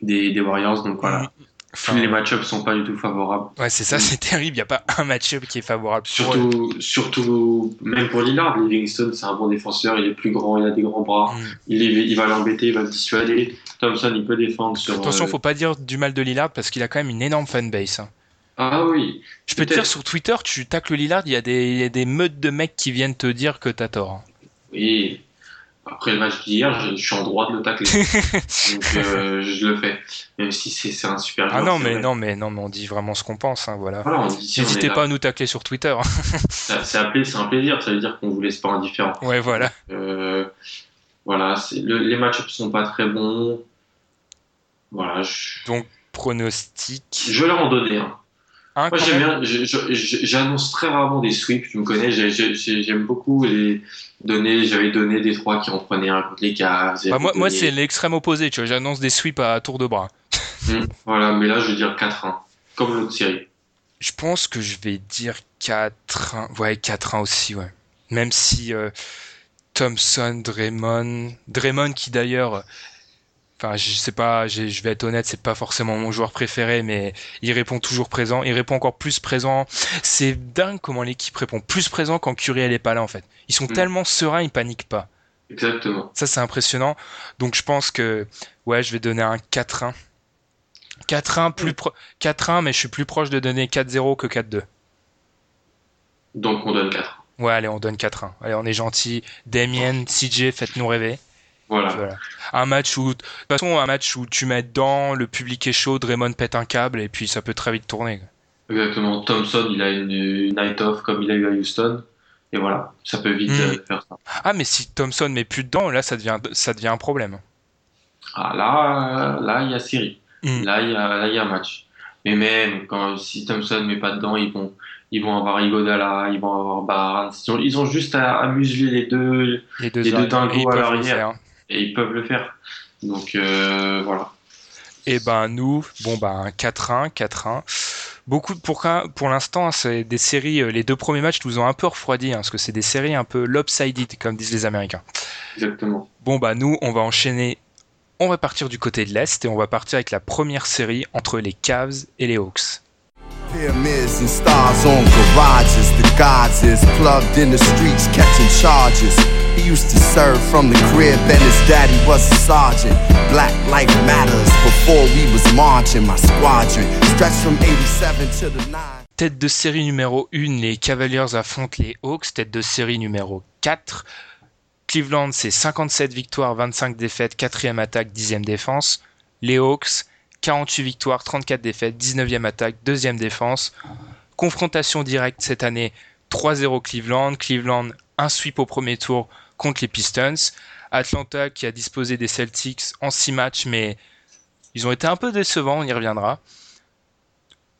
des, des Warriors. Donc voilà, enfin, les match-ups sont pas du tout favorables. ouais, c'est ça, c'est terrible. Il y a pas un match-up qui est favorable. pour eux. Surtout, surtout, même pour Lillard, Livingston, c'est un bon défenseur, il est plus grand, il a des grands bras, Mm. il, est- il va l'embêter, il va le dissuader. Thompson, il peut défendre sur. Attention, euh, faut pas dire du mal de Lillard parce qu'il a quand même une énorme fanbase. hein. Ah oui, Je peux te dire sur Twitter, tu tacles Lillard, il y, a des, il y a des meutes de mecs qui viennent te dire que t'as tort. hein. oui. Après le match d'hier, je, je suis en droit de le tacler. Donc euh, je le fais. Même si c'est un super joueur. Ah non mais non mais non mais on dit vraiment ce qu'on pense, hein, voilà. N'hésitez là. pas à nous tacler sur Twitter. hein. C'est un, plaisir, ça veut dire qu'on vous laisse pas indifférent. ouais voilà. Euh, voilà, le- les match-ups sont pas très bons. Voilà, je, Pronostic. je vais leur en donner un. Moi j'aime bien, j'annonce très rarement des sweeps, tu me connais, j'ai- j'ai- j'ai- j'aime beaucoup les donner, j'avais donné des trois qui en prenaient un contre les Cavs. Bah, moi, c'est l'extrême opposé, tu vois, j'annonce des sweeps à tour de bras. Hmm, voilà, mais là je vais dire 4-1, comme l'autre série. Je pense que je vais dire 4-1. Ouais, 4-1 aussi, ouais. Même si euh, Thompson, Draymond, Draymond qui d'ailleurs, enfin, je sais pas, j'ai- je vais être honnête, c'est pas forcément mon joueur préféré, mais il répond toujours présent. Il répond encore plus présent. C'est dingue comment l'équipe répond plus présent quand Curry elle est pas là en fait. Ils sont Mm. tellement sereins, ils paniquent pas. Exactement. Ça, c'est impressionnant. Donc, je pense que, ouais, je vais donner un 4-1. 4-1, plus pro- 4-1, mais je suis plus proche de donner 4-0 que 4-2. Donc on donne 4. Ouais, allez, on donne 4-1. Allez, on est gentil. Damien, CJ, faites-nous rêver. Voilà. Voilà. Un match où, de toute façon, un match où tu mets dedans, le public est chaud, Draymond pète un câble, et puis ça peut très vite tourner. Exactement. Thompson, il a une, night off comme il a eu à Houston. Et voilà, ça peut vite Mm. euh, faire ça. Ah, mais si Thompson met plus dedans, là, ça devient, ça devient un problème. Ah là, là, il y a série. Mm. là, il y a, là, il y a un match. Mais même quand si Thompson ne met pas dedans, ils vont, ils vont avoir Igodala, ils vont avoir Barnes. Ils ont, ils ont juste à, à museler les deux Les deux, Les deux dingos à l'arrière. Et ils peuvent le faire. Donc euh, voilà. Et ben nous, bon ben 4-1, 4-1. Beaucoup pour pour l'instant, hein, c'est des séries. euh, Les deux premiers matchs nous ont un peu refroidi, hein, parce que c'est des séries un peu lopsided, comme disent les Américains. Exactement. Bon bah nous, on va enchaîner. On va partir du côté de l'est et on va partir avec la première série entre les Cavs et les Hawks. Pyramids and stars on garages. The gods is plugged in the streets catching charges. He used to serve from the crib and his daddy was a sergeant. Black life matters before we was marching. My squadron stretched from 87 to the 9. Tête de série numéro 1, les Cavaliers affrontent les Hawks. Tête de série numéro 4, Cleveland, c'est 57 victoires, 25 défaites, 4ème attaque, 10ème défense. Les Hawks, 48 victoires, 34 défaites, 19e attaque, 2ème défense. Confrontation directe cette année, 3-0 Cleveland. Cleveland, un sweep au premier tour contre les Pistons. Atlanta qui a disposé des Celtics en 6 matchs, mais ils ont été un peu décevants, on y reviendra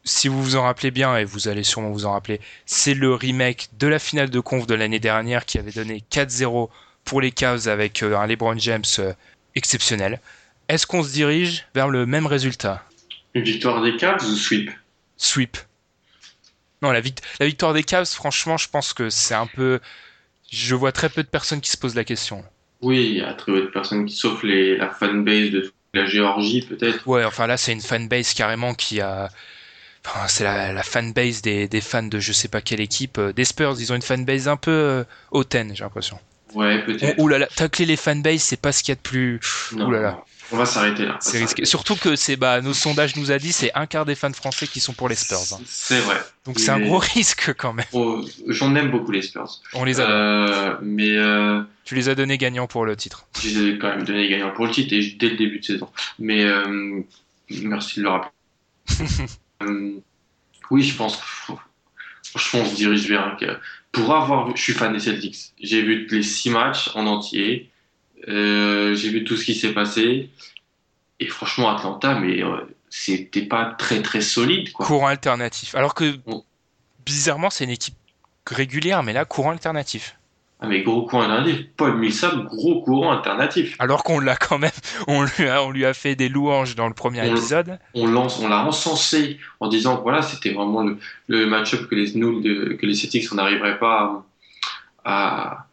si vous vous en rappelez bien, et vous allez sûrement vous en rappeler, c'est le remake de la finale de conf de l'année dernière qui avait donné 4-0 pour les Cavs avec euh, un LeBron James euh, exceptionnel. Est-ce qu'on se dirige vers le même résultat? Une victoire des Cavs ou sweep? Sweep. Non, la, vict- la victoire des Cavs, franchement, je pense que c'est un peu... Je vois très peu de personnes qui se posent la question. Oui, il y a très peu de personnes qui, sauf les, la fanbase de la Géorgie peut-être. Ouais, enfin là, c'est une fanbase carrément qui a... Enfin, c'est la, la fanbase des, des fans de je sais pas quelle équipe. euh, Des Spurs, ils ont une fanbase un peu euh, hautaine, j'ai l'impression. Ouais, peut-être. Ouh là là, tacler les fanbases, c'est pas ce qu'il y a de plus. Non, Ouh là là, On va s'arrêter là. c'est risqué. Surtout que c'est bah nos sondages nous a dit c'est un quart des fans français qui sont pour les Spurs. hein. C'est vrai. Donc c'est un gros risque quand même. Oh, J'en aime beaucoup les Spurs. On les a. Euh, mais euh, Tu les as donnés gagnants pour le titre. je les ai quand même donné gagnant pour le titre et dès le début de saison. Mais euh, merci de le rappeler. Oui, je pense. Franchement, on se dirige vers un. Pour avoir je suis fan des Celtics. J'ai vu les six matchs en entier. Euh, j'ai vu tout ce qui s'est passé. Et franchement, Atlanta, mais euh, c'était pas très très solide. Quoi. Courant alternatif. Alors que bizarrement c'est une équipe régulière, mais là courant alternatif. Ah, mais gros courant alternatif. Paul Millsap, gros courant alternatif. Alors qu'on l'a quand même, on lui a, on lui a fait des louanges dans le premier On- épisode. on lance, on l'a encensé en disant que voilà, c'était vraiment le, le match-up que les, nous, que les Celtics, n'arriverait pas à, à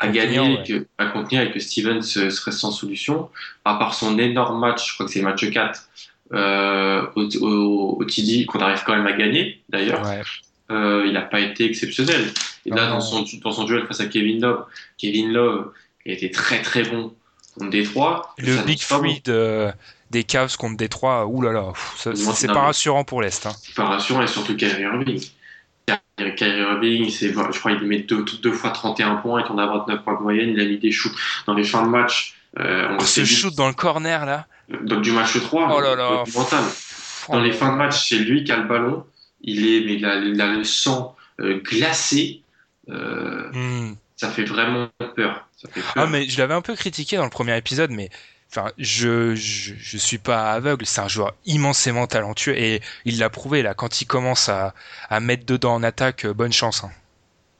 Contenir, gagner, ouais. et que- à contenir et que Stevens serait sans solution. À part son énorme match, je crois que c'est le match 4 euh, au, au, au TD, qu'on arrive quand même à gagner d'ailleurs, Ouais. euh, il n'a pas été exceptionnel. Et là, dans son, dans son duel face à Kevin Love, Kevin Love a été très très bon contre Détroit. Le Big de, des Cavs contre Détroit, oulala, c'est pas rassurant pour l'Est. Hein. pas rassurant et surtout Kyrie Irving. Kyrie Irving, je crois qu'il met deux, deux fois 31 points, il tourne à 29 points de moyenne, il a mis des shoots dans les fins de match. Euh, on Oh, ce shoot dans le corner là. donc du match 3, Oh là là. du mental. Dans les fins de match, c'est lui qui a le ballon, il est, mais il a, il a le sang euh, glacé, euh, Hmm. ça fait vraiment peur. Ça fait peur. Ah mais je l'avais un peu critiqué dans le premier épisode, mais enfin je je, je suis pas aveugle. C'est un joueur immensément talentueux et il l'a prouvé là. Quand il commence à, à mettre dedans en attaque, euh, bonne chance. hein.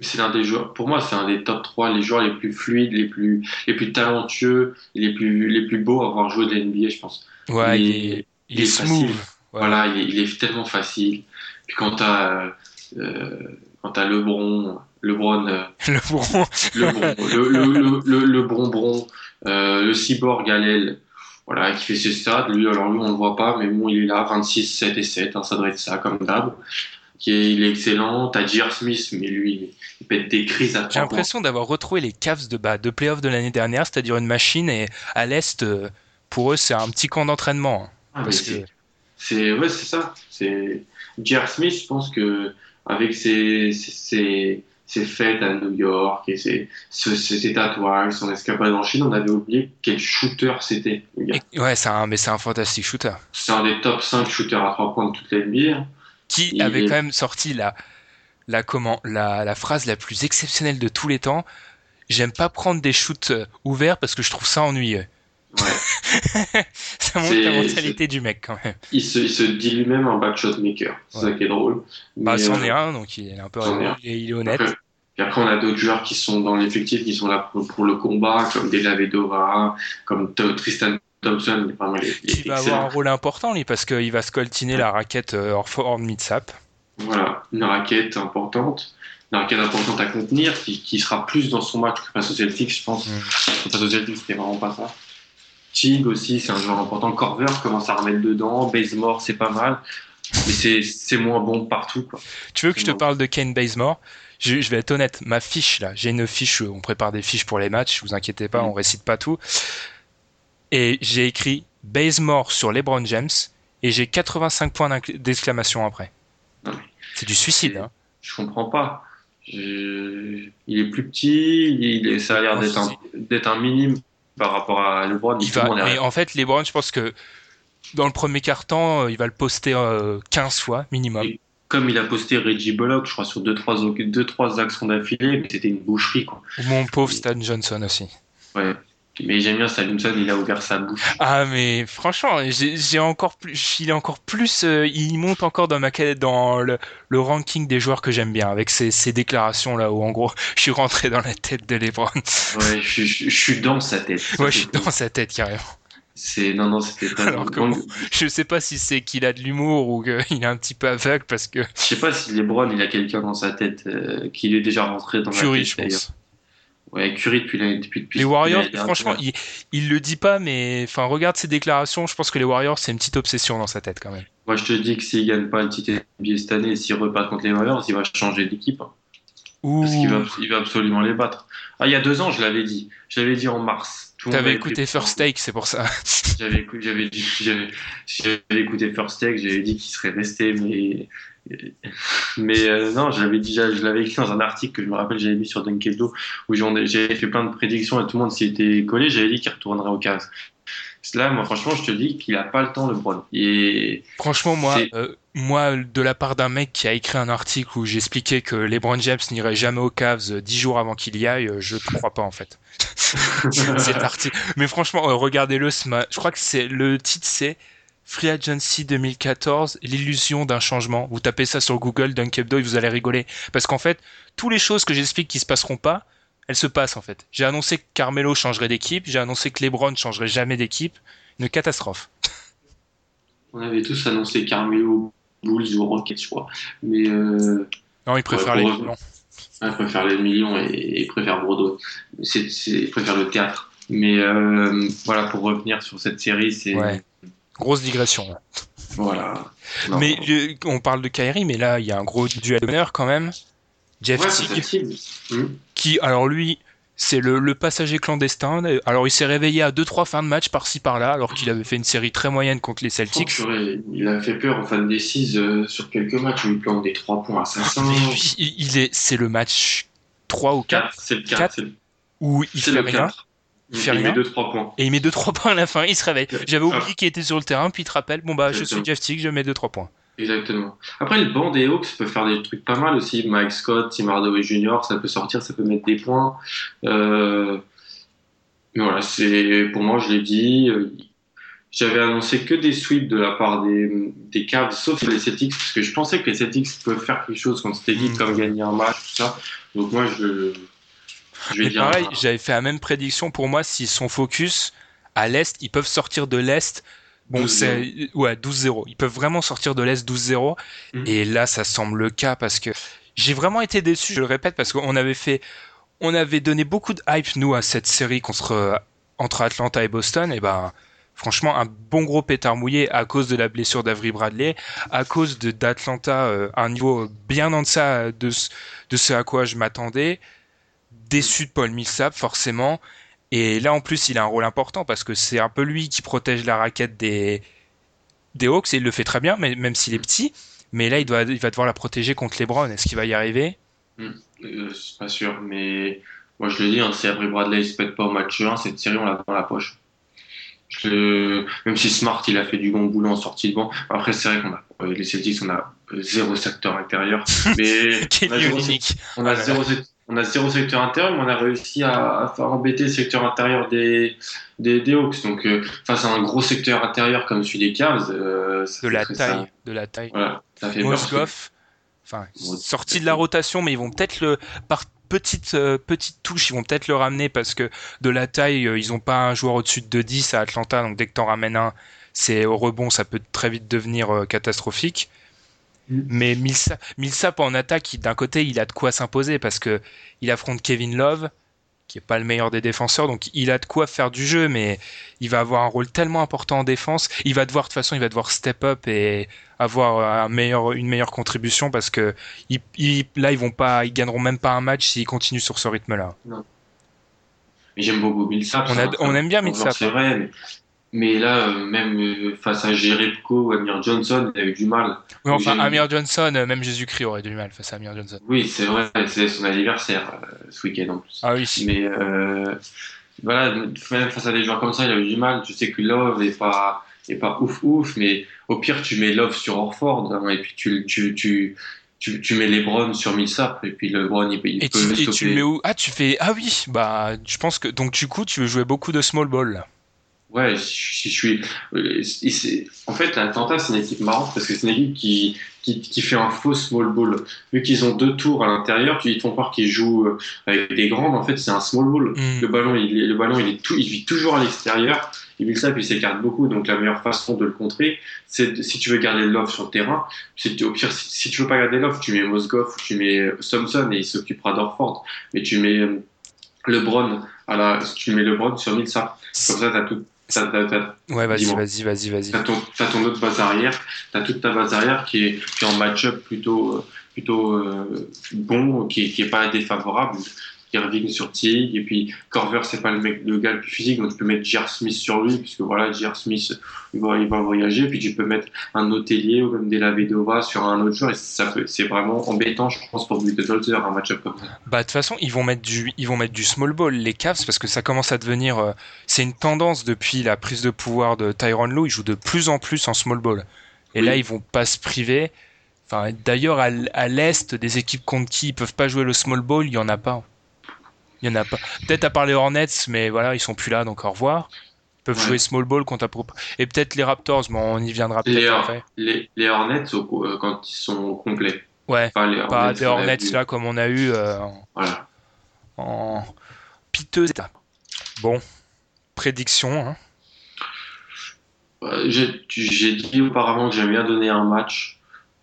C'est l'un des joueurs, pour moi, c'est un des top 3, les joueurs les plus fluides, les plus, les plus talentueux, les plus, les plus beaux à avoir joué de la NBA, je pense. Ouais, Il il, est- est, il il est est smooth. facile. Voilà, il est, il est tellement facile. Puis quand t'as euh, quand t'as LeBron, LeBron, euh, Le bourron. LeBron, le, le, le, le, le bonbon, le cyborg à l'aile, voilà, qui fait ses stats. Lui, alors lui, on le voit pas, mais bon, il est là, 26, 7 et 7, hein, ça doit être ça, comme d'hab. Qui est, il est excellent. T'as J.R. Smith, mais lui, il pète des crises à J'ai l'impression d'avoir retrouvé les Cavs de bas de playoff de l'année dernière, c'est-à-dire une machine et à l'est, euh, pour eux, c'est un petit camp d'entraînement. hein. Ah, parce c'est- que C'est ouais, c'est ça. C'est J.R. Smith, je pense que avec ses, ses, ses, ses fêtes à New York et ses, ses, ses tatouages, son escapade en Chine, on avait oublié quel shooter c'était. ouais, c'est un, mais c'est un fantastique shooter. C'est un des top 5 shooters à 3 points de toute la NBA. qui Il avait est- quand même sorti la, la, comment, la, la phrase la plus exceptionnelle de tous les temps. J'aime pas prendre des shoots euh, ouverts parce que je trouve ça ennuyeux. Ouais. ça montre la mentalité du mec quand même. Il se, il se dit lui-même un backshot maker. C'est ça qui est drôle. Bah, c'en euh, est un, donc il est un peu un. il est- honnête. Après, puis après, on a d'autres joueurs qui sont dans l'effectif, qui sont là pour, pour le combat, comme Vedova, comme Tristan Thompson. il est va avoir un rôle important, lui, parce qu'il va scoltiner la raquette euh, hors, hors mid-sap. Voilà, une raquette importante, une raquette importante à contenir, qui, qui sera plus dans son match que face aux Celtics, je pense. Mm. Face aux Celtics, c'était vraiment pas ça. Chig aussi, c'est un joueur important. Corver commence à remettre dedans. Bazemore, c'est pas mal. Mais c'est- moins bon partout. Quoi. Tu veux que je te Bon. parle de Kane Bazemore je, je vais être honnête, ma fiche là, j'ai une fiche, on prépare des fiches pour les matchs, vous inquiétez pas, Mm. on récite pas tout. Et j'ai écrit Bazemore sur LeBron James et j'ai 85 points d'exclamation après. Mais C'est du suicide. Hein. Je comprends pas. Je- Il est plus petit, il est... ça a l'air d'être un, d'être un minime par rapport à LeBron. Il va, mais en fait, LeBron, je pense que dans le premier quart-temps, euh, il va le poster euh, 15 fois minimum. Et- Comme il a posté Reggie Bullock, je crois, sur 2-3 deux, trois actions d'affilée, mais c'était une boucherie. Quoi. Mon pauvre Stan Johnson aussi. Ouais. Mais j'aime bien Salimson, il a ouvert sa bouche. Ah mais franchement, j'ai encore plus, il est encore plus, euh, il monte encore dans ma dans le, le ranking des joueurs que j'aime bien avec ces, ces déclarations là où en gros je suis rentré dans la tête de LeBron. Ouais, je, suis- je, je suis dans sa tête. Moi je suis dans sa tête carrément. C'est non non c'était pas. Alors que bon. Je sais pas si c'est qu'il a de l'humour ou qu'il est un petit peu aveugle parce que Je sais pas si LeBron il a quelqu'un dans sa tête euh, qui est déjà rentré dans Curry la je tête. d'ailleurs. pense. Ouais, Curry depuis la- depuis, depuis Les Warriors, franchement, il, il le dit pas mais enfin regarde ses déclarations, je pense que les Warriors c'est une petite obsession dans sa tête quand même. Moi je te dis que s'il gagne pas le titre NBA cette année s'il repart contre les Warriors, il va changer d'équipe. hein. Parce qu'il va, il va absolument les battre. Ah, il y a deux ans, je l'avais dit. Je l'avais dit en mars. T'avais écouté First Take, c'est pour ça. J'avais écouté, j'avais, dit- j'avais, j'avais écouté First Take, j'avais dit qu'il serait resté, mais, mais euh, non, je l'avais déjà, je l'avais écrit dans un article que je me rappelle, j'avais mis sur Dunkeldo, où j'avais fait plein de prédictions et tout le monde s'y était collé, j'avais dit qu'il retournerait au 15. Là, moi, franchement, je te dis qu'il a pas le temps, le Bron. Et Franchement, moi, euh, moi, de la part d'un mec qui a écrit un article où j'expliquais que LeBron James n'irait jamais aux Cavs euh, dix jours avant qu'il y aille, je ne crois pas en fait. Cet article. Mais franchement, regardez-le. Je crois que c'est le titre, c'est Free Agency 2014, l'illusion d'un changement. Vous tapez ça sur Google, Dunkebdo, et vous allez rigoler. Parce qu'en fait, toutes les choses que j'explique qui se passeront pas, elles se passent en fait. J'ai annoncé que Carmelo changerait d'équipe, j'ai annoncé que LeBron changerait jamais d'équipe. Une catastrophe. on avait tous annoncé Carmelo, Bulls ou Rockets, je crois. Mais, euh, Non, il préfère Ouais, les millions. Ah, il préfère les millions et il préfère Broadway. C'est, il préfère le théâtre. Mais euh, voilà, pour revenir sur cette série, c'est. Ouais. Grosse digression. là. Voilà. Non. Mais euh, on parle de Kyrie, mais là, il y a un gros duel d'honneur quand même. Jeff Ouais. Hmm. qui, alors lui, c'est le, le passager clandestin. Alors il s'est réveillé à 2-3 fins de match par-ci par-là, alors qu'il avait fait une série très moyenne contre les Celtics. il a fait peur en fan des 6 sur quelques matchs où il plante des 3 points à 500. Mais lui, il il est, c'est le match 3 ou 4 4, c'est le 4. Quatre? C'est, le- où il fait le rien 4. Il fait met rien. 2-3 points. et il met 2-3 points à la fin, il se réveille. J'avais oublié qu'il était sur le terrain, puis il te rappelle, bon bah je suis. Jeff Teague, je mets 2-3 points. Exactement. Après, le banc des Hawks peut faire des trucs pas mal aussi. Mike Scott, Tim Hardaway Jr., ça peut sortir, ça peut mettre des points. Euh... Mais voilà, c'est pour moi, je l'ai dit. euh, J'avais annoncé que des sweeps de la part des, des Cavs, sauf les Celtics, parce que je pensais que les Celtics peuvent faire quelque chose contre cette équipe, Mm. comme gagner un match, tout ça. Donc moi, je, je vais Mais dire. pareil, j'avais fait la même prédiction pour moi, s'ils sont focus à l'Est, ils peuvent sortir de l'Est. Bon, 12-0. c'est ouais 12-0. Ils peuvent vraiment sortir de l'Est 12-0. Mhm. Et là, ça semble le cas parce que j'ai vraiment été déçu. Je le répète parce qu'on avait fait, on avait donné beaucoup de hype nous à cette série contre entre Atlanta et Boston. Et ben, franchement, un bon gros pétard mouillé à cause de la blessure d'Avery Bradley, à cause de d'Atlanta euh, à un niveau bien en deçà de de ce à quoi je m'attendais déçu de Paul Millsap forcément. Et là en plus il a un rôle important parce que c'est un peu lui qui protège la raquette des des Hawks et il le fait très bien mais même s'il est petit. Mais là il doit il va devoir la protéger contre les Browns est-ce qu'il va y arriver? Euh, c'est pas sûr, mais moi je le dis, hein, si Avery Bradley il se pète pas au match 1, cette série on l'a dans la poche. Je- Même si Smart il a fait du bon boulot en sortie de banc. Après c'est vrai qu'on a euh, les Celtics on a euh, zéro secteur intérieur, mais on a zéro, on a Ah zéro sec- on a zéro secteur intérieur, mais on a réussi à, à faire embêter le secteur intérieur des, des, des Hawks. Donc, euh, face à un gros secteur intérieur comme celui des Cavs, euh, ça De la taille, ça- de la taille. voilà, ça fait enfin, sorti de la rotation, mais ils vont peut-être le par petite euh, petite touche, ils vont peut-être le ramener parce que de la taille, ils ont pas un joueur au-dessus de 10 à Atlanta, donc dès que t'en ramènes un, c'est au rebond, ça peut très vite devenir catastrophique. Mm. Mais Millsap, Millsap en attaque, d'un côté, il a de quoi s'imposer parce que il affronte Kevin Love, qui est pas le meilleur des défenseurs, donc il a de quoi faire du jeu, mais il va avoir un rôle tellement important en défense. Il va devoir, de toute façon, il va devoir step up et avoir un meilleur, une meilleure contribution parce que là, ils vont pas, ils gagneront même pas un match s'ils continuent sur ce rythme-là. Mais J'aime beaucoup Millsap. On a- aime bien Millsap. C'est vrai, mais, mais là, euh, même euh, face à Jerebko ou Amir Johnson, il a eu du mal. Oui, enfin, Amir Johnson, euh, même Jésus-Christ aurait du mal face à Amir Johnson. Oui, c'est vrai, c'est son anniversaire ce week-end en plus. Ah oui, Mais euh, voilà, même face à des joueurs comme ça, il a eu du mal. Je sais que Love est pas, est pas ouf ouf, mais au pire, tu mets Love sur Orford hein, et puis tu, tu, tu, tu, tu mets LeBron sur Millsap et puis LeBron il, peut- il Et peut tu, le et tu le mets où? Ah, tu fais. Ah oui, bah, je pense que. Donc, du coup, tu veux jouer beaucoup de small ball. là. Ouais, si je suis. euh, En fait, l'Atlanta, c'est une équipe marrante parce que c'est une équipe qui, qui, qui fait un faux small ball. Vu qu'ils ont deux tours à l'intérieur, tu ils font croire qu'ils jouent avec des grandes. En fait, c'est un small ball. Le ballon, il, le ballon, il est tout, il vit toujours à l'extérieur. Et Millsap, il s'écarte beaucoup. Donc, la meilleure façon de le contrer, c'est si tu veux garder Love sur le terrain. Au pire, si, si tu veux pas garder Love, tu mets Mosgov tu mets euh, Thompson et il s'occupera d'Orford. Mais tu mets euh, LeBron à la, tu mets LeBron sur Millsap. Comme ça, t'as tout, t'as- Ouais, vas-y, vas-y, vas-y, vas-y. T'as ton, t'as ton autre base arrière, t'as toute ta base arrière qui est, qui est en match-up plutôt, euh, plutôt euh, bon, qui, qui est pas défavorable. Irving sur Tig, et puis Corver, c'est pas le mec, le gars le plus physique, donc tu peux mettre J.R. Smith sur lui, puisque voilà, J.R. Smith, il va, il va voyager, puis tu peux mettre un hôtelier ou même des Lavedova sur un autre joueur, et ça peut, c'est vraiment embêtant, je pense, pour Budenholzer, un match-up comme ça. Bah de toute façon, ils vont mettre du ils vont mettre du small ball les Cavs parce que ça commence à devenir euh, c'est une tendance depuis la prise de pouvoir de Tyronn Lue, ils jouent de plus en plus en small ball. Et Oui. là, ils vont pas se priver. Enfin, d'ailleurs à l'est des équipes contre qui ils peuvent pas jouer le small ball, il y en a pas. Il y en a pas. Peut-être à part les Hornets, mais voilà, ils sont plus là donc au revoir. Ils peuvent Ouais. jouer small ball contre à propos. Et peut-être les Raptors, mais on y viendra peut-être après. les, les Hornets, euh, quand ils sont complets. Ouais, Enfin, les pas des Hornets là comme on a eu euh, en- Voilà. en piteux état. Bon, prédiction. Hein. Euh, J'ai j'ai dit auparavant que j'aimais bien donner un match,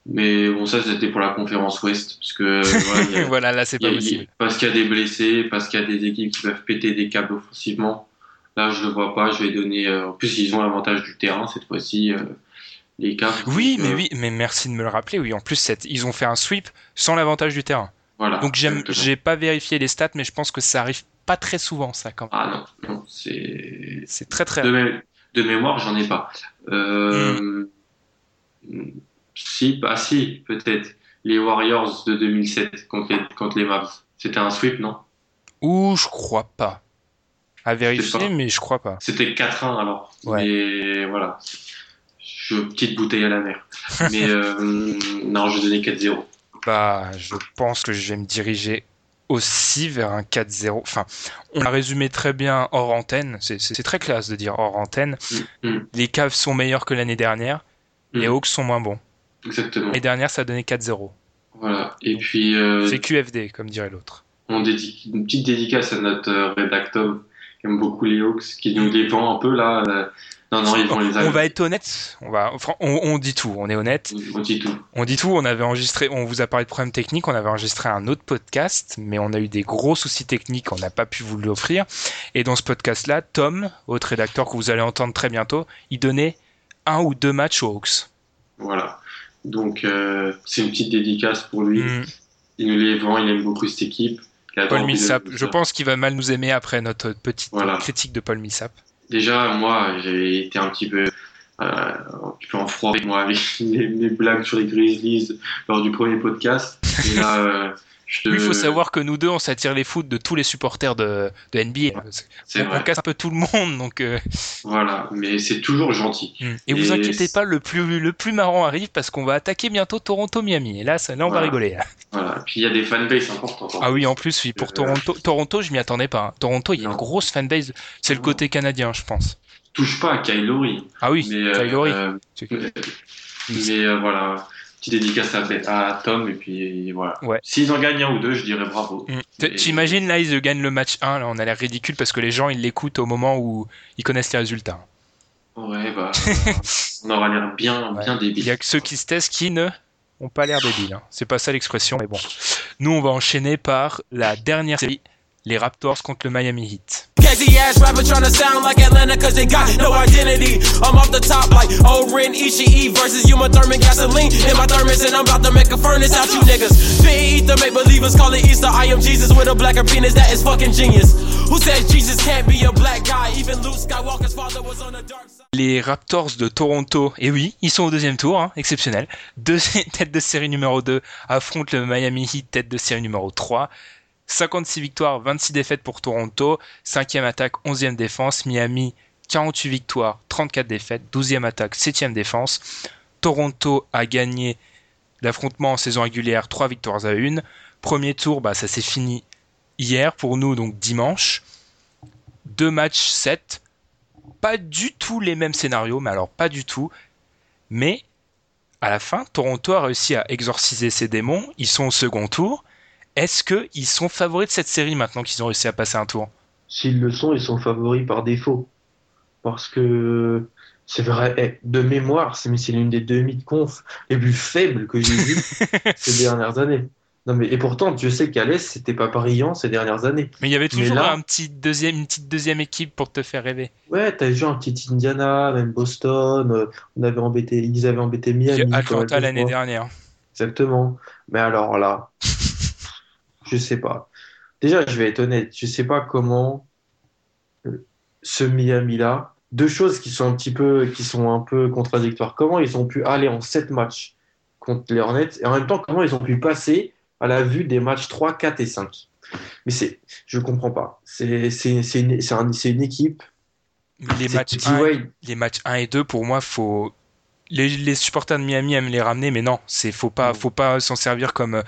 mais bon, ça c'était pour la conférence Ouest, parce que voilà, a- voilà, là c'est pas a- a- possible. parce qu'il y a des blessés, parce qu'il y a des équipes qui peuvent péter des câbles offensivement. Là, je le vois pas. Je vais donner. euh, en plus, ils ont l'avantage du terrain cette fois-ci. euh, les Cavs. Oui, mais euh, oui, mais merci de me le rappeler. Oui, en plus cette- ils ont fait un sweep sans l'avantage du terrain. Voilà. Donc j'ai pas vérifié les stats, mais je pense que ça arrive pas très souvent ça quand même. Ah non, non, c'est C'est très très. de, mé- de mémoire, j'en ai pas. Euh, Si, bah si, peut-être. Les Warriors de 2007 contre les, contre les Mavs. C'était un sweep, non? Ou je crois pas. À vérifier, pas. mais je crois pas. C'était 4-1 alors. Ouais. Mais voilà. Je, petite bouteille à la mer. Mais euh, non, je vais donner 4-0. Bah, je pense que je vais me diriger aussi vers un 4-0. Enfin, on a résumé très bien hors antenne. C'est- très classe de dire hors antenne. Mm, mm, Les Cavs sont meilleurs que l'année dernière. Les mm. Hawks sont moins bons. Exactement. L'année dernière, ça a donné 4-0. Voilà. Et puis, euh, C'est QFD, comme dirait l'autre. on dédie une petite dédicace à notre euh, rédacteur qui aime beaucoup les Hawks, qui nous les vend un peu là. euh, Non, non, ils vont les On va être honnête. On, va, enfin, on, on dit tout. On est honnête. On dit tout. On dit tout. On avait enregistré. On vous a parlé de problèmes techniques. On avait enregistré un autre podcast, mais on a eu des gros soucis techniques. On n'a pas pu vous l'offrir. Et dans ce podcast-là, Tom, autre rédacteur que vous allez entendre très bientôt, il donnait un ou deux matchs aux Hawks. Voilà. Donc, euh, c'est une petite dédicace pour lui. Mm. Il nous les vend, il aime beaucoup cette équipe. Paul Millsap. Je pense qu'il va mal nous aimer après notre petite Voilà. critique de Paul Millsap. Déjà, moi, j'ai été un petit peu, euh, un petit peu en froid avec moi avec les blagues sur les Grizzlies lors du premier podcast. Et là, euh, Je- Oui, il faut savoir que nous deux, on s'attire les foot de tous les supporters de, de NBA. On, casse un peu tout le monde, donc. euh, Voilà, mais c'est toujours gentil. hmm. Et vous inquiétez pas, le plus, le plus marrant arrive parce qu'on va attaquer bientôt Toronto-Miami. Et là, ça, là, on va Voilà. rigoler. là. Voilà. Puis il y a des fanbases importantes. Ah oui, en plus, oui, pour Euh, Toronto, Toronto, je m'y attendais pas. hein. Toronto, il y a une grosse fanbase. C'est le côté canadien, je pense. Touche pas à Kyle Lowry. Ah oui, Mais, euh, euh, mais voilà, petite dédicace à, à Tom et puis voilà. Ouais. S'ils en gagnent un ou deux, je dirais bravo. Mm. Et- T'imagines là, ils gagnent le match 1, là, on a l'air ridicule parce que les gens ils l'écoutent au moment où ils connaissent les résultats. Ouais, bah, on aura l'air bien, Ouais. bien Il débile. y a que ceux qui se testent qui ne ont pas l'air débiles. hein. C'est pas ça l'expression, mais bon. Nous, on va enchaîner par la dernière série, les Raptors contre le Miami Heat. Crazy ass rapper tryna sound like Atlanta cause they got no identity. I'm off the top like Oren Ishii versus Uma Thurman gasoline in my thermos and I'm about to make a furnace out you niggas. Spit ether, make believers call it Easter. I am Jesus with a blacker penis, that is fucking genius. Who says Jesus can't be a black guy? Even Luke Skywalker's father was on the dark side. Les Raptors de Toronto, et oui, ils sont au deuxième tour, hein, exceptionnel. Deux tête de série numéro 2 affrontent le Miami Heat, tête de série numéro 3. 56 victoires, 26 défaites pour Toronto. 5e attaque, 11e défense. Miami, 48 victoires, 34 défaites. 12e attaque, 7e défense. Toronto a gagné l'affrontement en saison régulière, 3 victoires à 1. Premier tour, bah, ça s'est fini hier pour nous, donc dimanche. Deux matchs 7 pas du tout les mêmes scénarios, mais alors pas du tout. Mais à la fin, Toronto a réussi à exorciser ses démons. Ils sont au second tour. Est-ce qu'ils sont favoris de cette série maintenant qu'ils ont réussi à passer un tour? S'ils le sont, ils sont favoris par défaut. Parce que c'est vrai, eh, de mémoire, c'est l'une des demi-conf les plus faibles que j'ai vues ces dernières années. Non mais et pourtant, Dieu sait qu'à l'Est, c'était pas brillant ces dernières années. Mais il y avait toujours là- un petit deuxième, une petite deuxième équipe pour te faire rêver. Ouais, t'as déjà un petit Indiana, même Boston. euh, on avait embêté, ils avaient embêté Miami. Atlanta l'année dernière. Exactement. Mais alors là, je sais pas. Déjà, je vais être honnête, je sais pas comment euh, ce Miami-là, deux choses qui sont un petit peu, qui sont un peu contradictoires. Comment ils ont pu aller en sept matchs contre les Hornets et en même temps, comment ils ont pu passer à la vue des matchs 3, 4 et 5. Mais c'est, je comprends pas. C'est, c'est, c'est une, c'est un- c'est une équipe. Les matchs, D. 1, Wade. les matchs 1 et 2, pour moi, faut. Les, les supporters de Miami aiment les ramener, mais non, c'est faut pas, Mm. faut pas s'en servir comme euh,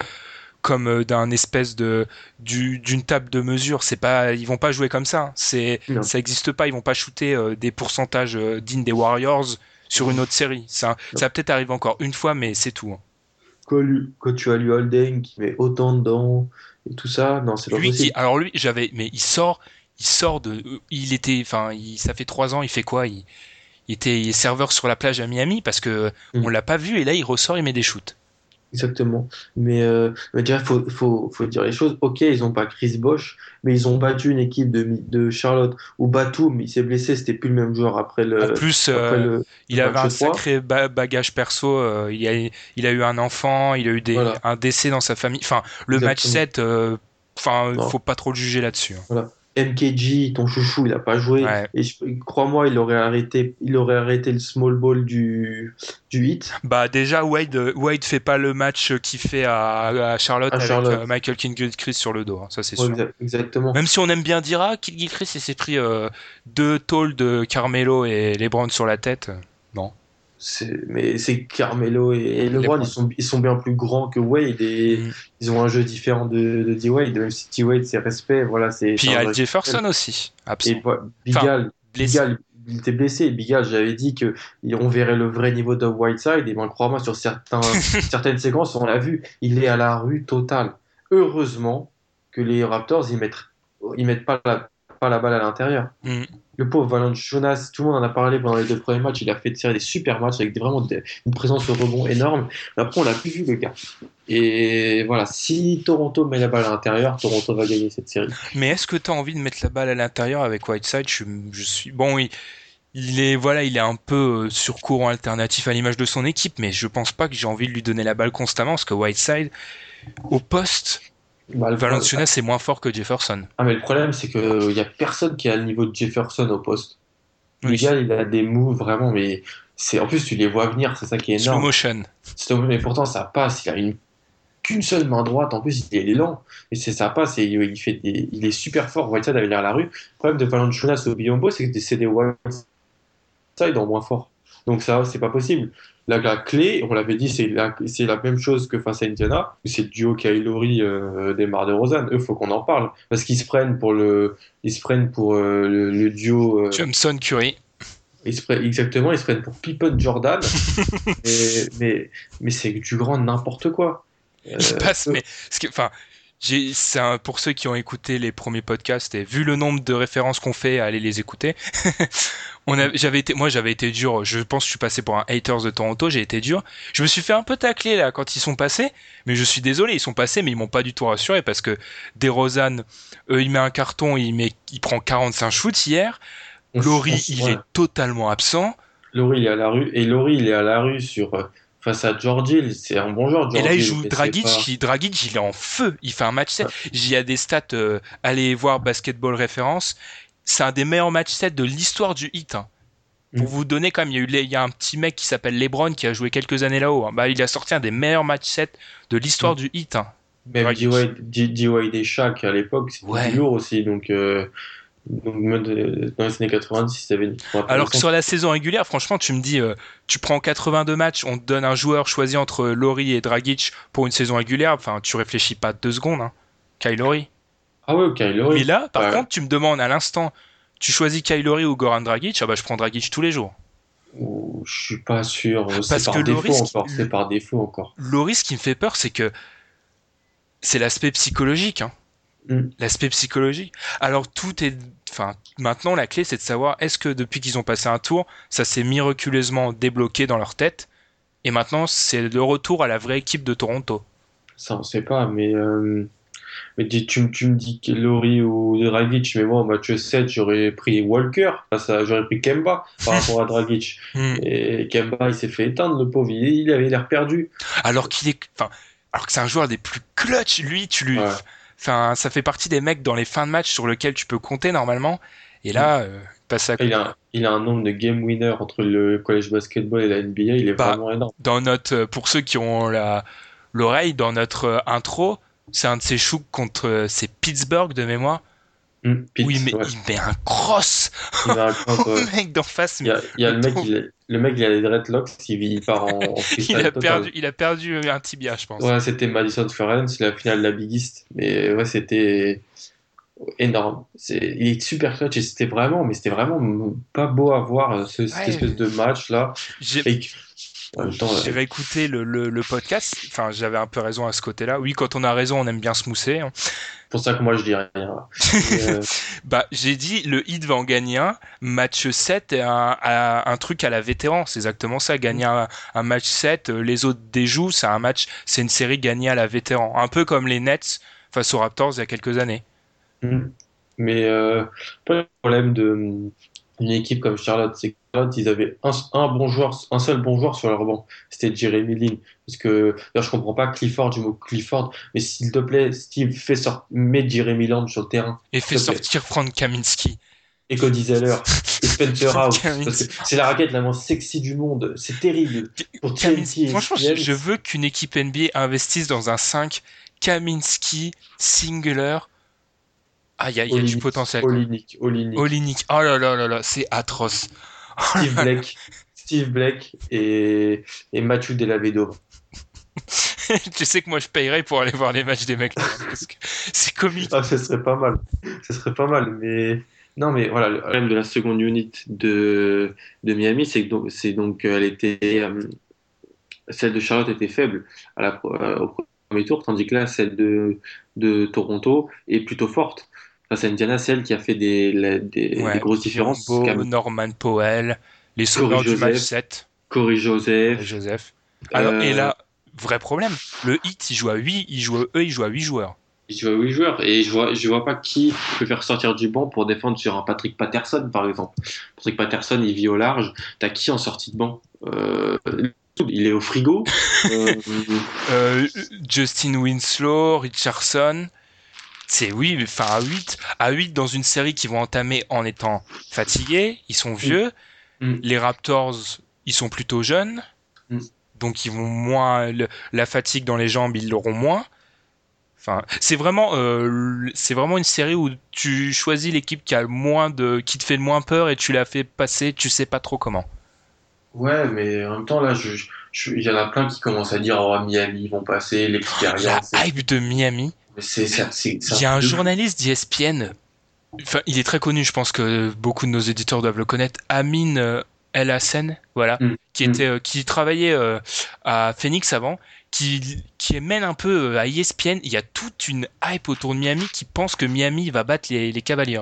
comme euh, d'un espèce de du- d'une table de mesure. C'est pas, ils vont pas jouer comme ça. C'est Non. ça existe pas. Ils vont pas shooter euh, des pourcentages euh, dignes des Warriors sur une autre série. Ça, ça va peut-être arriver encore une fois, mais c'est tout. hein. Quand, tu as lui Holden qui met autant dedans et tout ça, non, c'est pas Lui qui, alors lui, j'avais, mais il sort, il sort de, il était, enfin, ça fait trois ans, il fait quoi? Il, il était serveur sur la plage à Miami parce que Mm. on l'a pas vu et là il ressort, il met des shoots. Exactement. Mais, euh, mais déjà, faut, faut, faut dire les choses. Ok, ils ont pas Chris Bosh, mais ils ont battu une équipe de, de Charlotte où Batum, il s'est blessé, c'était plus le même joueur après le. en plus, après euh, le- il avait un sacré ba- bagage perso. euh, il a, il a eu un enfant, il a eu des, Voilà. un décès dans sa famille. Enfin, le match Exactement. 7, euh, enfin, Non. faut pas trop le juger là-dessus. hein. MKG, ton chouchou, il a pas joué. Ouais. Et crois-moi, il aurait arrêté, il aurait arrêté le small ball du, du hit. Bah déjà Wade, Wade fait pas le match qu'il fait à, à Charlotte À avec Charlotte. euh, Michael King Gilchrist sur le dos, hein, ça c'est Ouais, sûr. exa- exactement. Même si on aime bien dire ah, King Gilchrist il s'est pris euh, deux tôles de Carmelo et LeBron sur la tête. Mais c'est Carmelo et, LeBron, ils sont, ils sont bien plus grands que Wade et Mm. ils ont un jeu différent de, de D-Wade. Même si D-Wade, c'est respect, voilà, c'est. Puis il y a Jefferson aussi, absent. Et voilà, Bigal. Bigal, il était blessé. Bigal, j'avais dit que on verrait le vrai niveau de Whiteside. Et ben, crois-moi, sur certains, certaines séquences, on l'a vu, il est à la rue totale. Heureusement que les Raptors, ils mettent, ils mettent pas la, pas la balle à l'intérieur. Mm. Le pauvre Valanciunas, tout le monde en a parlé pendant les deux premiers matchs. Il a fait tirer des super matchs avec des- vraiment des- une présence au rebond énorme. Après, on l'a plus vu, le gars. Et voilà, si Toronto met la balle à l'intérieur, Toronto va gagner cette série. Mais est-ce que tu as envie de mettre la balle à l'intérieur avec Whiteside? Je, suis- je suis bon, il, il est voilà, il est un peu euh, sur courant alternatif à l'image de son équipe, mais je pense pas que j'ai envie de lui donner la balle constamment parce que Whiteside au poste, Bah, le- Valanciunas c'est moins fort que Jefferson. Ah, mais le problème, c'est qu'il n'y a personne qui a le niveau de Jefferson au poste. Le Oui. gars, il a des moves vraiment, mais c'est en plus, tu les vois venir, c'est ça qui est Slow énorme. motion. C'est- Mais pourtant, ça passe. Il a une qu'une seule main droite. En plus, il est lent. Et c'est ça passe. Et il, fait des- il est super fort. Whiteside avait l'air la rue. Le problème de Valanciunas au Biombo, c'est que c'est des Whiteside en moins fort. Donc ça, c'est pas possible. La, la clé, on l'avait dit, c'est la, même chose que face à Indiana. C'est le duo Kylori euh, des Mar de Rosanne. Eux, faut qu'on en parle. Parce qu'ils se prennent pour le, ils se prennent pour euh, le, le duo. euh, Johnson Curry. ils se prennent, exactement, ils se prennent pour Pippen Jordan. mais mais, mais c'est du grand n'importe quoi. Euh, Il passe, mais ce que, enfin, j'ai, c'est un- pour ceux qui ont écouté les premiers podcasts et vu le nombre de références qu'on fait, allez les écouter. On a, j'avais été, moi j'avais été dur. Je pense que je suis passé pour un haters de Toronto. J'ai été dur. Je me suis fait un peu tacler là quand ils sont passés, mais je suis désolé, ils sont passés, mais ils m'ont pas du tout rassuré parce que DeRozan, euh, il met un carton, il met, il prend 45 shoots hier. Laurie, il ouais. est totalement absent. Laurie, il est à la rue. Et Laurie, il est à la rue sur, euh, face à George Hill. C'est un bon joueur, Et là, il joue Dragic, pas- il est en feu. Il fait un match set. J'y ai des stats, euh, allez voir Basketball Référence. C'est un des meilleurs match sets de l'histoire du hit. hein. Pour Mm. vous donner, quand même, il y a, eu, il y a un petit mec qui s'appelle LeBron qui a joué quelques années là-haut. hein. Bah, il a sorti un des meilleurs match sets de l'histoire Mm. du hit. hein. Même. D-Wade et Shaq à l'époque, c'était Ouais. lourd aussi. Donc, euh, donc dans les années 90, ça avait une Alors que sur la saison régulière, franchement, tu me dis, euh, tu prends 82 matchs, on te donne un joueur choisi entre Laurie et Dragic pour une saison régulière. Enfin, tu réfléchis pas deux secondes. Hein. Kyle Lowry. Ah ouais, Kyle Lowry. Mais là, par Ouais. contre, tu me demandes à l'instant, tu choisis Kylori ou Goran Dragic, ah bah je prends Dragic tous les jours. Ouh, je suis pas sûr. C'est par. C'est par défaut encore. Loris, ce qui me fait peur, c'est que c'est l'aspect psychologique. Hein. Mm. L'aspect psychologique. Alors tout est, enfin, maintenant la clé, c'est de savoir est-ce que depuis qu'ils ont passé un tour, ça s'est miraculeusement débloqué dans leur tête, et maintenant c'est le retour à la vraie équipe de Toronto. Ça, on sait pas, mais, euh, mais dis- tu, tu me dis que Laurie ou Dragic, mais moi, en match 7, j'aurais pris Walker, à- j'aurais pris Kemba par rapport à Dragic. Mm. Et Kemba, il s'est fait éteindre, le pauvre, il, il avait l'air perdu. Alors qu'il est, enfin, alors que c'est un joueur des plus clutch, lui, tu lui, Ouais. Enfin, ça fait partie des mecs dans les fins de match sur lesquels tu peux compter normalement, et là, euh, passe à Il a, il a un nombre de game winners entre le college basketball et la NBA, il est Bah, vraiment énorme. dans notre, euh, pour ceux qui ont la l'oreille, dans notre euh, intro, c'est un de ses shoots contre euh, c'est Pittsburgh de mémoire Mm, Pitts, où il met, ouais. il met un cross Il a un compte, au ouais. mec d'en face. Il y a, il y a le mec, mais- il, est- le mec, il a les dreadlocks, il, il part en, en il a total. perdu, il a perdu un tibia, je pense. Ouais, c'était Madison Square c'est la finale de la Big East. Mais ouais, c'était énorme. C'est, il est super clutch et c'était vraiment, mais c'était vraiment pas beau à voir ce- cette Ouais. espèce de match là. J'ai Et que- en même temps, j'ai euh, réécouté le, le, le podcast. Enfin, j'avais un peu raison à ce côté-là. Oui, quand on a raison, on aime bien se mousser. hein. c'est pour ça que moi je dis rien. euh, Bah, j'ai dit, le hit va en gagner un. Match 7, un, un, un truc à la vétéran. C'est exactement ça. Gagner un, un match 7, euh, les autres déjouent. C'est un match, c'est une série gagnée à la vétéran. Un peu comme les Nets face aux Raptors il y a quelques années. Mm. Mais euh, pas le problème de une équipe comme Charlotte, c'est Charlotte, ils avaient un, un bon joueur, un seul bon joueur sur leur banc, c'était Jeremy Lin. Parce que d'ailleurs, je comprends pas Clifford du mot Clifford, mais s'il te plaît, Steve, fais sortir, mets Jeremy Lamb sur le terrain Et plaît. sortir Frank Kaminsky. et Cody Zeller et Spencer House. C'est la raquette la moins sexy du monde. C'est terrible. Pour Franchement, je, veux qu'une équipe NBA investisse dans un 5 Kaminsky, Singler. Ah, il y a, il y a du potentiel. Olynyk, Olinik. Oh là là là là, c'est atroce. Steve Blake, Steve Blake et, et Mathieu Delavedova. tu sais que moi je payerais pour aller voir les matchs des mecs. c'est comique. Ah, ce serait pas mal. Ce serait pas mal, mais non, mais voilà, le problème de la seconde unit de, de Miami, c'est que donc, c'est donc elle était euh, celle de Charlotte était faible à la, euh, au premier tour, tandis que là, celle de, de Toronto est plutôt forte. Face à Indiana, c'est elle qui a fait des, la- des, Ouais, des grosses différences. Norman Powell, les sauveurs du match 7, Corey Joseph. Joseph. Alors, Euh, et là, vrai problème. Le hit, il joue à 8, il joue, eux, ils jouent à 8 joueurs. Je vois 8 joueurs et je vois, je vois pas qui peut faire sortir du banc pour défendre sur un Patrick Patterson par exemple. Patrick Patterson, il vit au large. T'as qui en sortie de banc? Euh, Il est au frigo. Euh, Euh, Justin Winslow, Richardson. C'est oui, mais enfin à 8, à 8 dans une série qui vont entamer en étant fatigués, ils sont vieux. Mm. Les Raptors, ils sont plutôt jeunes. Mm. donc ils vont moins le- la fatigue dans les jambes, ils l'auront moins. Enfin, c'est vraiment, euh, c'est vraiment une série où tu choisis l'équipe qui a le moins de, qui te fait le moins peur et tu la fais passer, tu sais pas trop comment. Ouais, mais en même temps, là, je, il y en a plein qui commencent à dire, oh, Miami, ils vont passer, La l'expérience. hype de Miami. Il y a un de- journaliste d'ESPN, enfin, il est très connu, je pense que beaucoup de nos éditeurs doivent le connaître, Amin euh, El Hassan, voilà, Mm. qui Mm. était, euh, qui travaillait euh, à Phoenix avant, qui, qui mène un peu à ESPN. Il y a toute une hype autour de Miami qui pense que Miami va battre les, les Cavaliers.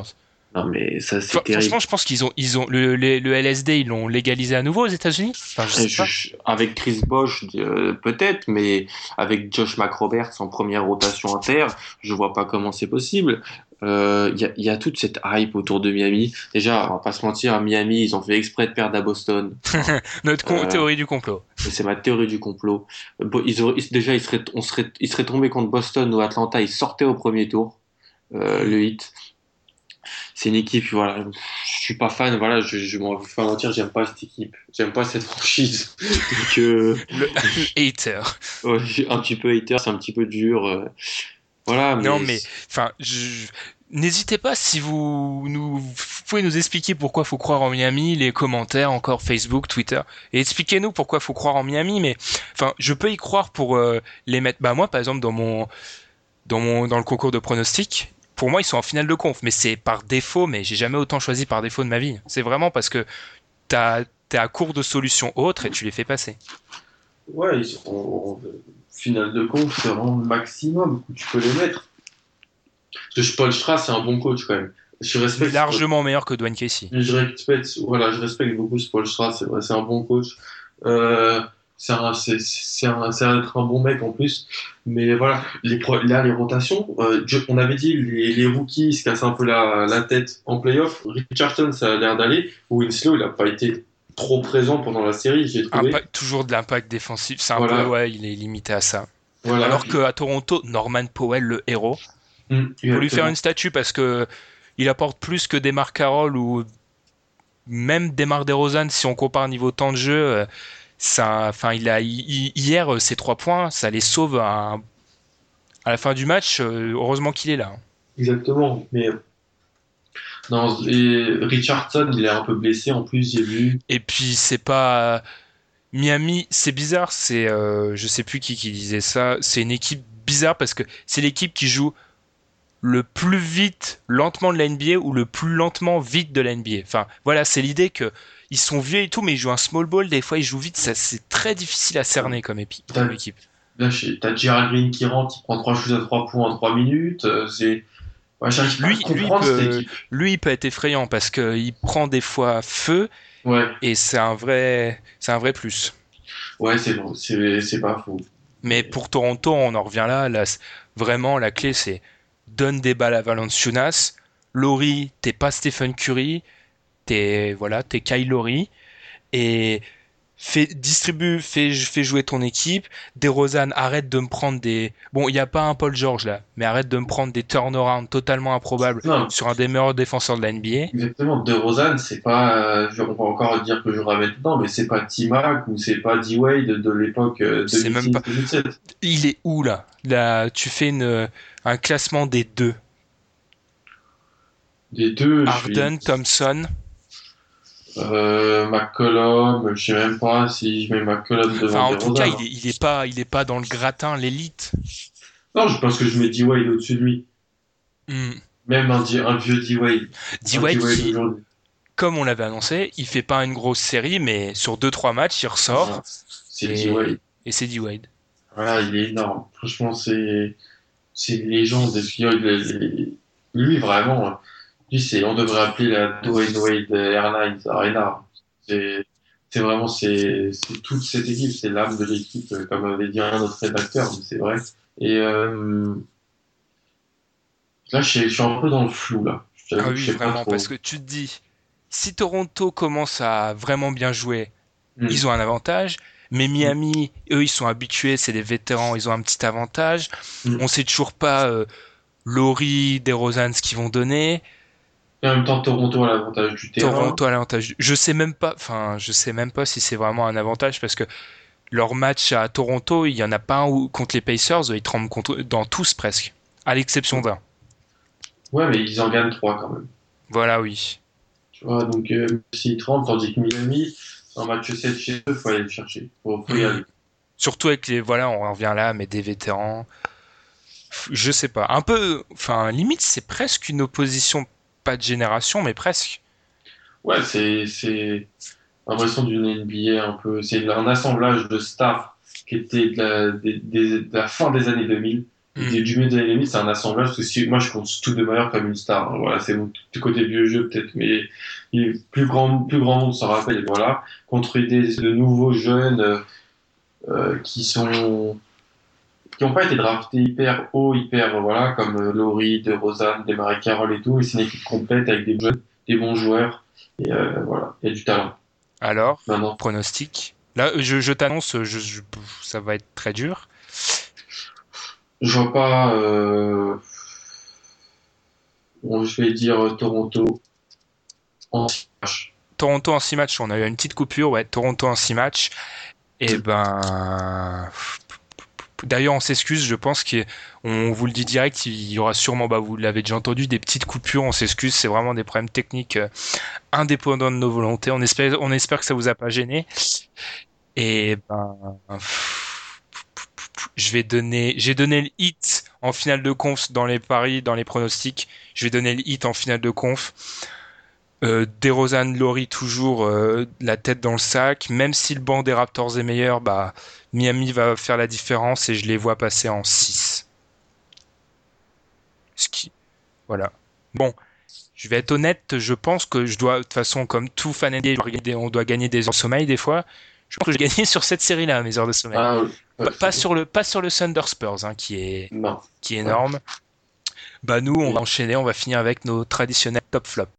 Non, mais ça, c'est Enfin, terrible. franchement, je pense qu'ils ont, ils ont le, le, le LSD, ils l'ont légalisé à nouveau aux États-Unis. Enfin, je sais Je- pas. je- avec Chris Bosh, euh, peut-être, mais avec Josh McRoberts en première rotation inter, je vois pas comment c'est possible. Euh, Il y, a, il y a toute cette hype autour de Miami. Déjà, on va pas se mentir, à Miami, ils ont fait exprès de perdre à Boston. Notre Euh, théorie du complot. C'est ma théorie du complot. Ils auraient- ils- déjà, ils seraient, on serait, ils seraient tombés contre Boston ou Atlanta. Ils sortaient au premier tour, euh, le hit. C'est une équipe, voilà. Je suis pas fan, voilà. Je, je m'en vais pas mentir, j'aime pas cette équipe. J'aime pas cette franchise. Donc, euh, Le hater. ouais, un petit peu hater, c'est un petit peu dur. euh, voilà, mais. Non, mais enfin, je- n'hésitez pas si vous nous vous pouvez nous expliquer pourquoi faut croire en Miami, les commentaires encore Facebook, Twitter, et expliquez-nous pourquoi faut croire en Miami. Mais enfin, je peux y croire pour euh, les mettre. Bah moi, par exemple, dans mon dans mon dans le concours de pronostics. Pour moi, ils sont en finale de conf, mais c'est par défaut. Mais j'ai jamais autant choisi par défaut de ma vie. C'est vraiment parce que t'as t'es à court de solutions autres et tu les fais passer. Ouais, ils sont en finale de compte, c'est vraiment le maximum où tu peux les mettre. Parce que Paul Strauss, c'est un bon coach quand même. Je respecte. Largement meilleur que Dwayne Casey. Je respecte, voilà, je respecte beaucoup ce Paul Strauss, c'est vrai, c'est un bon coach. Euh, c'est un, c'est, c'est un, c'est un, être un bon mec en plus. Mais voilà, les pro- là, les rotations, euh, on avait dit les, les rookies se cassent un peu la, la tête en playoff. Richardson, ça a l'air d'aller. Winslow, il n'a pas été trop présent pendant la série, j'ai trouvé. Impact- toujours de l'impact défensif. C'est un Voilà. peu, ouais, il est limité à ça. Voilà. Alors qu'à Toronto, Norman Powell, le héros, Hum, faut lui faire une statue parce que il apporte plus que Demar Carroll ou même Demar DeRozan si on compare niveau temps de jeu. Euh, Ça, enfin, il a hi- hier euh, ses trois points, ça les sauve à, à la fin du match. euh, Heureusement qu'il est là. hein. Exactement. Mais non, et Richardson, il est un peu blessé en plus, j'ai vu. Et puis c'est pas Miami, c'est bizarre. C'est, euh, je sais plus qui qui disait ça. C'est une équipe bizarre parce que c'est l'équipe qui joue le plus vite lentement de la NBA ou le plus lentement vite de la NBA. Enfin, voilà, c'est l'idée que ils sont vieux et tout, mais ils jouent un small ball. Des fois, ils jouent vite. Ça, c'est très difficile à cerner comme, équipe. Là, t'as Gerald Green qui rentre, qui prend trois shoots à trois points en trois minutes. euh, C'est. Ouais, Lui- lui peut-. Lui, il peut être effrayant parce que il prend des fois feu Ouais, et c'est un vrai, c'est un vrai plus. ouais, c'est bon, c'est c'est pas faux. Mais pour Toronto, on en revient là. là vraiment, la clé, c'est donne des balles à Valanciunas. Laurie, t'es pas Stephen Curry. T'es voilà, t'es Kyle Laurie. Et fais, distribue, fais, fais jouer ton équipe. DeRozan, arrête de me prendre des... Bon, il n'y a pas un Paul George là, mais arrête de me prendre des turnarounds totalement improbables Non, sur un des meilleurs défenseurs de la NBA. exactement. De Rosanne, c'est pas. euh, je- on va encore dire que je ramène dedans, mais c'est pas T-Mac ou c'est pas D-Wade de l'époque euh, C'est même pas- 2006-2007. Il est où là? Là, tu fais une, un classement des deux. Les deux, Harden, suis. Thompson. Euh, McCollum, je sais même pas si je mets McCollum devant Enfin, en tout cas, DeRozan. il est, il est pas, il est pas dans le gratin, l'élite. Non, je pense que je mets D-Wade au-dessus de lui. Hmm. Même un, vieux D-Wade. D-Wade, qui, comme on l'avait annoncé, il fait pas une grosse série, mais sur 2-3 matchs, il ressort C'est D-Wade. et c'est D-Wade. Voilà, il est énorme. Franchement, c'est c'est une légende. Et puis, lui, vraiment, lui, c'est, on devrait appeler la Dwayne Wade Airlines Arena. C'est c'est vraiment c'est toute cette équipe, c'est l'âme de l'équipe, euh, comme avait dit un autre rédacteur, mais c'est vrai. Et euh, là, je, suis- je suis un peu dans le flou là. Je Ah je oui, pas vraiment, parce que tu te dis, si Toronto commence à vraiment bien jouer, Hmm. ils ont un avantage. Mais Miami, eux, ils sont habitués, c'est des vétérans, ils ont un petit avantage. Mm. On sait toujours pas euh, Laurie, DeRozan ce qu'ils vont donner. Et en même temps, Toronto a l'avantage du terrain. Toronto a l'avantage. Je sais même pas, enfin, je sais même pas si c'est vraiment un avantage parce que leur match à Toronto, il y en a pas un où, contre les Pacers, ils tremblent contre, dans tous presque, à l'exception d'un. Ouais, mais ils en gagnent trois quand même. Voilà, oui. Tu vois, donc euh, s'ils tremblent, tandis que Miami, un match 7 chez eux, faut aller le chercher. Faut, faut y Mhm. aller. Surtout avec les, voilà, on revient là, mais des vétérans. Je sais pas. Un peu, enfin, limite, c'est presque une opposition, pas de génération, mais presque. Ouais, c'est l'impression d'une NBA un peu. C'est un assemblage de stars qui était de la, des- des- de la fin des années 2000. Mm. Du milieu des années 2000, c'est un assemblage. Parce que si, moi, je compte tout de meilleur comme une star. hein. Voilà, c'est mon- du côté vieux jeu peut-être, mais il, plus grand, plus grand monde s'en rappelle. Voilà, contre des de nouveaux jeunes euh, euh, qui sont qui n'ont pas été draftés hyper haut, hyper voilà, comme euh, Laurie, De Rosanne, des Marie Carroll et tout. Et c'est une équipe complète avec des jeunes, des bons joueurs. Et euh, voilà, il y a du talent. Alors, Maintenant, pronostic? Là, je, je t'annonce, je, je- ça va être très dur. je vois pas. Euh... Bon, je vais dire euh, Toronto en six matchs. Toronto en 6 matchs, on a eu une petite coupure, ouais, Toronto en 6 matchs. Et ben. D'ailleurs, on s'excuse, je pense qu'on vous le dit direct, il y aura sûrement, bah, vous l'avez déjà entendu, des petites coupures, on s'excuse, c'est vraiment des problèmes techniques euh, indépendants de nos volontés. On espère, on espère que ça vous a pas gêné. Et ben. Je vais donner, j'ai donné le hit en finale de conf dans les paris, dans les pronostics. Je vais donner le hit en finale de conf. Euh, DeRozan, Laurie toujours euh, la tête dans le sac. Même si le banc des Raptors est meilleur, bah Miami va faire la différence et je les vois passer en 6. Ce qui, voilà. Bon, je vais être honnête, je pense que je dois, de toute façon, comme tout fan NBA, on doit gagner des heures de sommeil des fois. Je pense que je vais gagner sur cette série-là, mes heures de sommeil. Ah. Pas, pas sur le, pas sur le Thunder Spurs, hein, qui est, Non. qui est énorme. Bah nous, on va enchaîner, on va finir avec nos traditionnels top flops.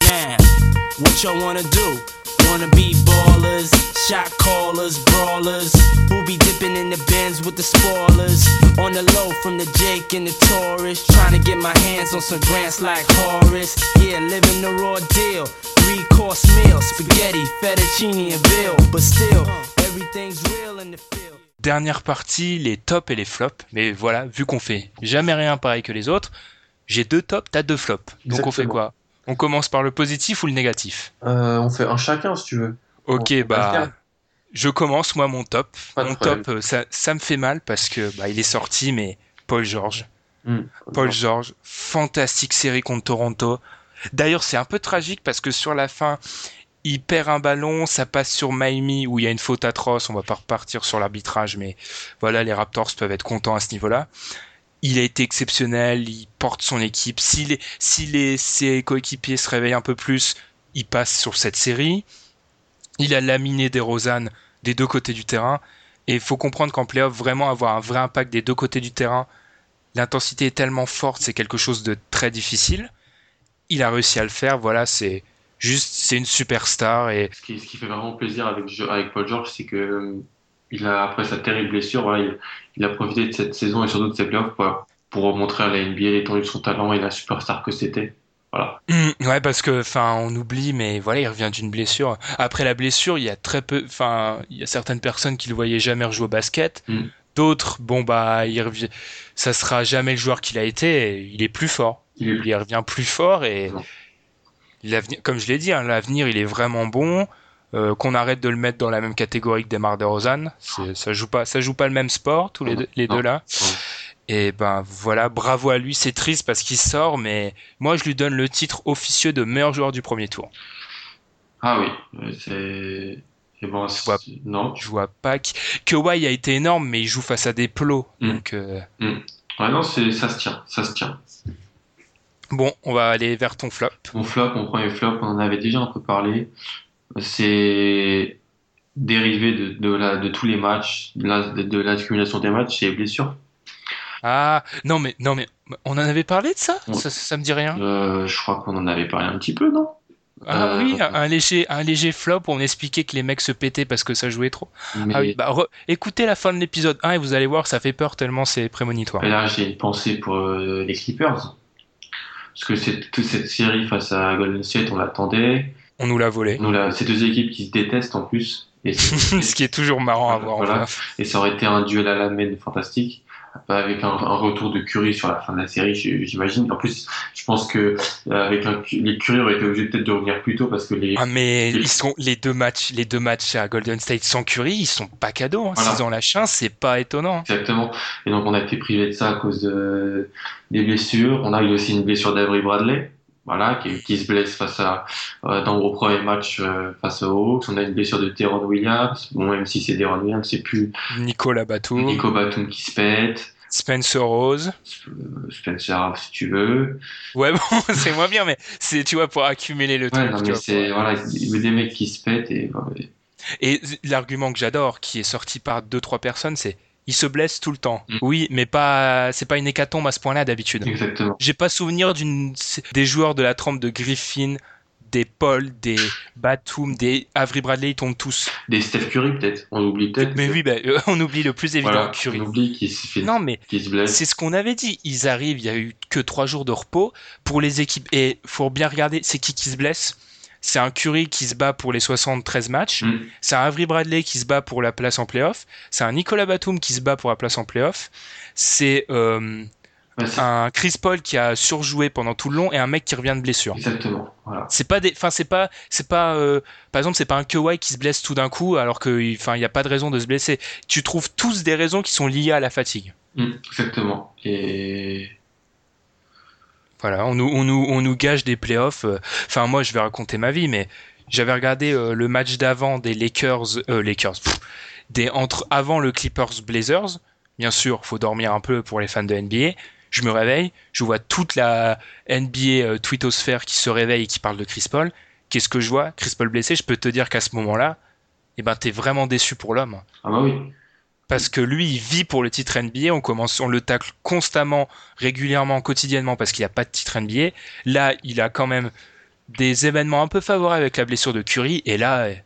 What y'all wanna do? Wanna be ballers, shot callers, brawlers, who be dipping in the bins with the spoilers? On the low from the Jake and the Taurus, trying to get my hands on some grants like Horace. Yeah, living the raw deal. Three course meal, spaghetti, fettuccine and veal. But still, everything's real in the field. Dernière partie, les tops et les flops. Mais voilà, vu qu'on fait jamais rien pareil que les autres, j'ai deux tops, t'as deux flops. Donc on fait Exactement. quoi? On commence par le positif ou le négatif Euh, on fait un chacun si tu veux. Ok, On- bah je commence moi mon top. Pas mon top, euh, ça, ça me fait mal parce que bah, il est sorti, mais Paul George. Hmm. Paul George, fantastique série contre Toronto. D'ailleurs, c'est un peu tragique parce que sur la fin, il perd un ballon, ça passe sur Miami où il y a une faute atroce. On va pas repartir sur l'arbitrage, mais voilà, les Raptors peuvent être contents à ce niveau-là. Il a été exceptionnel, il porte son équipe. Si, les, si les, ses coéquipiers se réveillent un peu plus, il passe sur cette série. Il a laminé des Rosanne des deux côtés du terrain. Et il faut comprendre qu'en playoff, vraiment avoir un vrai impact des deux côtés du terrain, l'intensité est tellement forte, c'est quelque chose de très difficile. Il a réussi à le faire, voilà, c'est juste, c'est une superstar et Ce qui, ce qui fait vraiment plaisir avec, avec Paul George, c'est que euh, il a, après sa terrible blessure, voilà, il, il a profité de cette saison et surtout de ses playoffs pour, pour montrer à la NBA l'étendue de son talent et la superstar que c'était. Voilà. Mm, ouais, parce que, enfin, on oublie, mais voilà, il revient d'une blessure. Après la blessure, il y a très peu, enfin, il y a certaines personnes qui le voyaient jamais rejouer au basket. Mm. D'autres, bon bah, il revient, ça sera jamais le joueur qu'il a été. Il est plus fort. Il revient plus fort et comme je l'ai dit, hein, l'avenir il est vraiment bon. Euh, qu'on arrête de le mettre dans la même catégorie que Demar Derozan, C'est- ça joue pas, ça joue pas le même sport tous les deux, les Non. deux là. Et ben voilà, bravo à lui. C'est triste parce qu'il sort, mais moi je lui donne le titre officieux de meilleur joueur du premier tour. Ah oui, c'est. bon, c'est- vois- Non. Je vois pas que Kawhi a été énorme, mais il joue face à des plots. Mm. Donc euh, Ah non, c'est- ça se tient, ça se tient. bon, on va aller vers ton flop. Mon flop, mon premier flop, on en avait déjà un peu parlé. C'est dérivé de, de, la, de tous les matchs, de la- de l'accumulation des matchs, c'est les blessures. Ah non mais non mais on en avait parlé de ça? Ouais. ça, ça me dit rien? Euh, je crois qu'on en avait parlé un petit peu, non? Ah Euh, oui, un, léger un léger flop. où On expliquait que les mecs se pétaient parce que ça jouait trop. Mais Ah oui, bah re- écoutez la fin de l'épisode 1 et vous allez voir, ça fait peur tellement c'est prémonitoire. et là, j'ai une pensée pour euh, les Clippers. Parce que c'est toute cette série face à Golden State, on l'attendait. On nous l'a volé. Nous, là, ces deux équipes qui se détestent en plus. Et, c'est- Ce qui est toujours marrant à voir Voilà. et ça aurait été un duel à la main fantastique. Avec un, un retour de Curry sur la fin de la série, j'imagine. En plus, je pense que euh, avec un, les Curry auraient été obligés peut-être de revenir plus tôt parce que les, Ah mais ils sont les deux matchs, les deux matchs à Golden State sans Curry, ils sont pas cadeaux. Hein. Voilà. S'ils en lâchent un, c'est pas étonnant. Exactement. Et donc, on a été privé de ça à cause de, des blessures. On a eu aussi une blessure d'Avery Bradley. Voilà, qui, qui se blesse face à, euh, dans le premier match euh, face aux Hawks. On a une blessure de Teron Williams. Bon, même si c'est Teron Williams, c'est plus Nicolas Batum, Nico Batum qui se pète. Spencer Rose. Euh, Spencer, si tu veux. Ouais bon, c'est moins bien, mais c'est tu vois pour accumuler le Ouais, truc. non, mais c'est, pour- voilà, il y a des mecs qui se pètent et, ouais, Et l'argument que j'adore, qui est sorti par deux trois personnes, c'est il se blesse tout le temps. Mm. Oui, mais pas c'est pas une hécatombe à ce point-là d'habitude. exactement. J'ai pas souvenir d'une des joueurs de la trempe de Griffin, des Paul, des Batum, des Avery Bradley, ils tombent tous. Des Steph Curry, peut-être. On oublie peut-être. Mais oui, bah, euh, on oublie le plus évident, voilà, Curry. on oublie qui se fait, Non, mais se c'est ce qu'on avait dit. Ils arrivent, il y a eu que trois jours de repos pour les équipes. Et faut bien regarder, c'est qui qui se blesse C'est un Curry qui se bat pour les 73 matchs. Mm. C'est un Avery Bradley qui se bat pour la place en playoff. C'est un Nicolas Batum qui se bat pour la place en playoff. C'est euh, Ouais, un Chris Paul qui a surjoué pendant tout le long et un mec qui revient de blessure. Exactement. Voilà. C'est pas des, enfin c'est pas, c'est pas, euh, par exemple c'est pas un Kawhi qui se blesse tout d'un coup alors que, enfin il y a pas de raison de se blesser. Tu trouves tous des raisons qui sont liées à la fatigue. Mm, exactement. Et Voilà, on nous, on nous, des playoffs. euh, Enfin, moi, je vais raconter ma vie, mais j'avais regardé euh, le match d'avant des Lakers, euh, Lakers, des entre avant le Clippers Blazers. Bien sûr, faut dormir un peu pour les fans de NBA. Je me réveille, je vois toute la NBA euh, twittosphère qui se réveille et qui parle de Chris Paul. Qu'est-ce que je vois? Chris Paul blessé. Je peux te dire qu'à ce moment-là, eh ben, t'es vraiment déçu pour l'homme ah bah oui. Parce que lui, il vit pour le titre NBA. On commence, on le tacle constamment, régulièrement, quotidiennement parce qu'il n'y a pas de titre NBA. Là, il a quand même des événements un peu favorables avec la blessure de Curry. Et là, eh,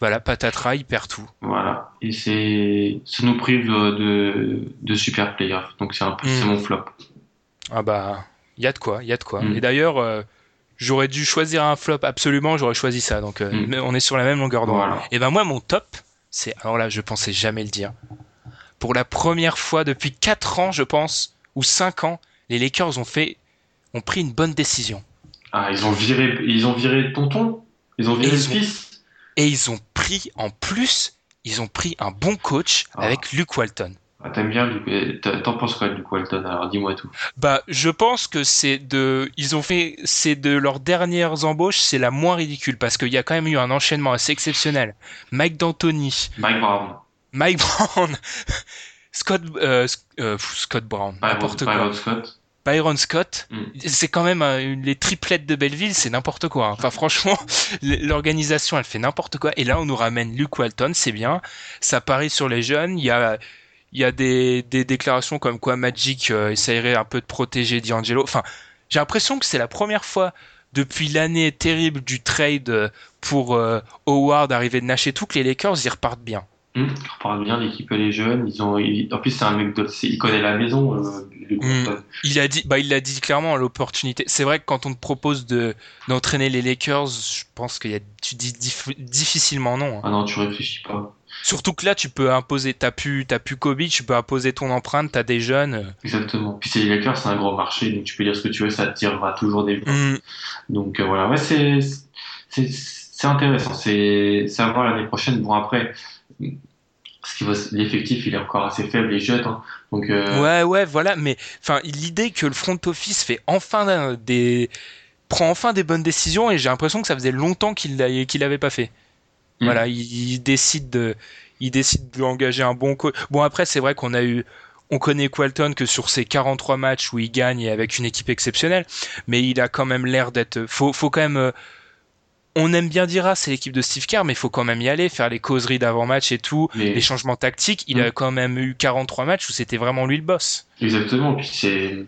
voilà, patatras, il perd tout. Voilà. Et c'est, ça nous prive de, de, super playoffs. Donc c'est un peu, c'est mon flop. Ah bah, il y a de quoi, il y a de quoi. Mm. Et d'ailleurs, euh, j'aurais dû choisir un flop absolument. J'aurais choisi ça. Donc, euh, Mm. mais on est sur la même longueur d'onde. Voilà. Et ben moi, mon top, c'est alors là, je pensais jamais le dire. Pour la première fois depuis 4 ans, je pense, ou 5 ans, les Lakers ont fait, ont pris une bonne décision. Ah, ils ont viré, ils ont viré tonton. Ils ont viré Et le ils ont- fils. Et ils ont pris, en plus, ils ont pris un bon coach Ah. avec Luke Walton. Ah, t'aimes bien t'en t'en penses quoi de Luke Walton Alors dis-moi tout. Bah, je pense que c'est de, ils ont fait, c'est de leurs dernières embauches, c'est la moins ridicule parce qu'il y a quand même eu un enchaînement assez exceptionnel. Mike D'Antoni, Mike Brown. Mike Brown, Scott, euh, euh, Scott Brown, n'importe quoi. Byron Scott. Byron Scott, Mm. c'est quand même euh, les triplettes de Belleville, c'est n'importe quoi. hein. Enfin, franchement, l'organisation, elle fait n'importe quoi. Et là, on nous ramène Luke Walton, c'est bien. Ça parie sur les jeunes. Il y a, il y a des, des déclarations comme quoi Magic euh, essayerait un peu de protéger D'Angelo. Enfin, j'ai l'impression que c'est la première fois depuis l'année terrible du trade euh, pour euh, Howard arriver de Nash et tout que les Lakers y repartent bien. Hum, il reparle bien, l'équipe elle est jeune. Ils ont, en plus c'est un mec de, il connaît la maison. euh, Mm. Walton. Il a dit, bah il l'a dit clairement l'opportunité. C'est vrai que quand on te propose de d'entraîner les Lakers, je pense a, tu dis dif- difficilement non. hein. Ah non, tu réfléchis pas. Surtout que là, tu peux imposer, t'as pu, t'as pu Kobe, tu peux imposer ton empreinte, t'as des jeunes. Exactement. Puis c'est les Lakers, c'est un gros marché, donc tu peux dire ce que tu veux, ça attirera toujours des joueurs. Mm. Donc euh, voilà, ouais, c'est c'est c'est intéressant. C'est c'est à voir l'année prochaine. Bon après, l'effectif il est encore assez faible et jeune, hein. donc euh, Ouais, ouais, voilà. Mais enfin, l'idée que le front office fait enfin des prend enfin des bonnes décisions et j'ai l'impression que ça faisait longtemps qu'il qu'il l'avait pas fait. Mm. Voilà, il, il décide de, il décide d'engager un bon coach. Bon après, c'est vrai qu'on a eu, on connaît Qualton que sur ses 43 matchs où il gagne et avec une équipe exceptionnelle, mais il a quand même l'air d'être. Faut, faut quand même. euh, on aime bien dire ah c'est l'équipe de Steve Kerr, mais il faut quand même y aller, faire les causeries d'avant-match et tout, mais- les changements tactiques. Il Mm. a quand même eu 43 matchs où c'était vraiment lui le boss. exactement. Puis c'est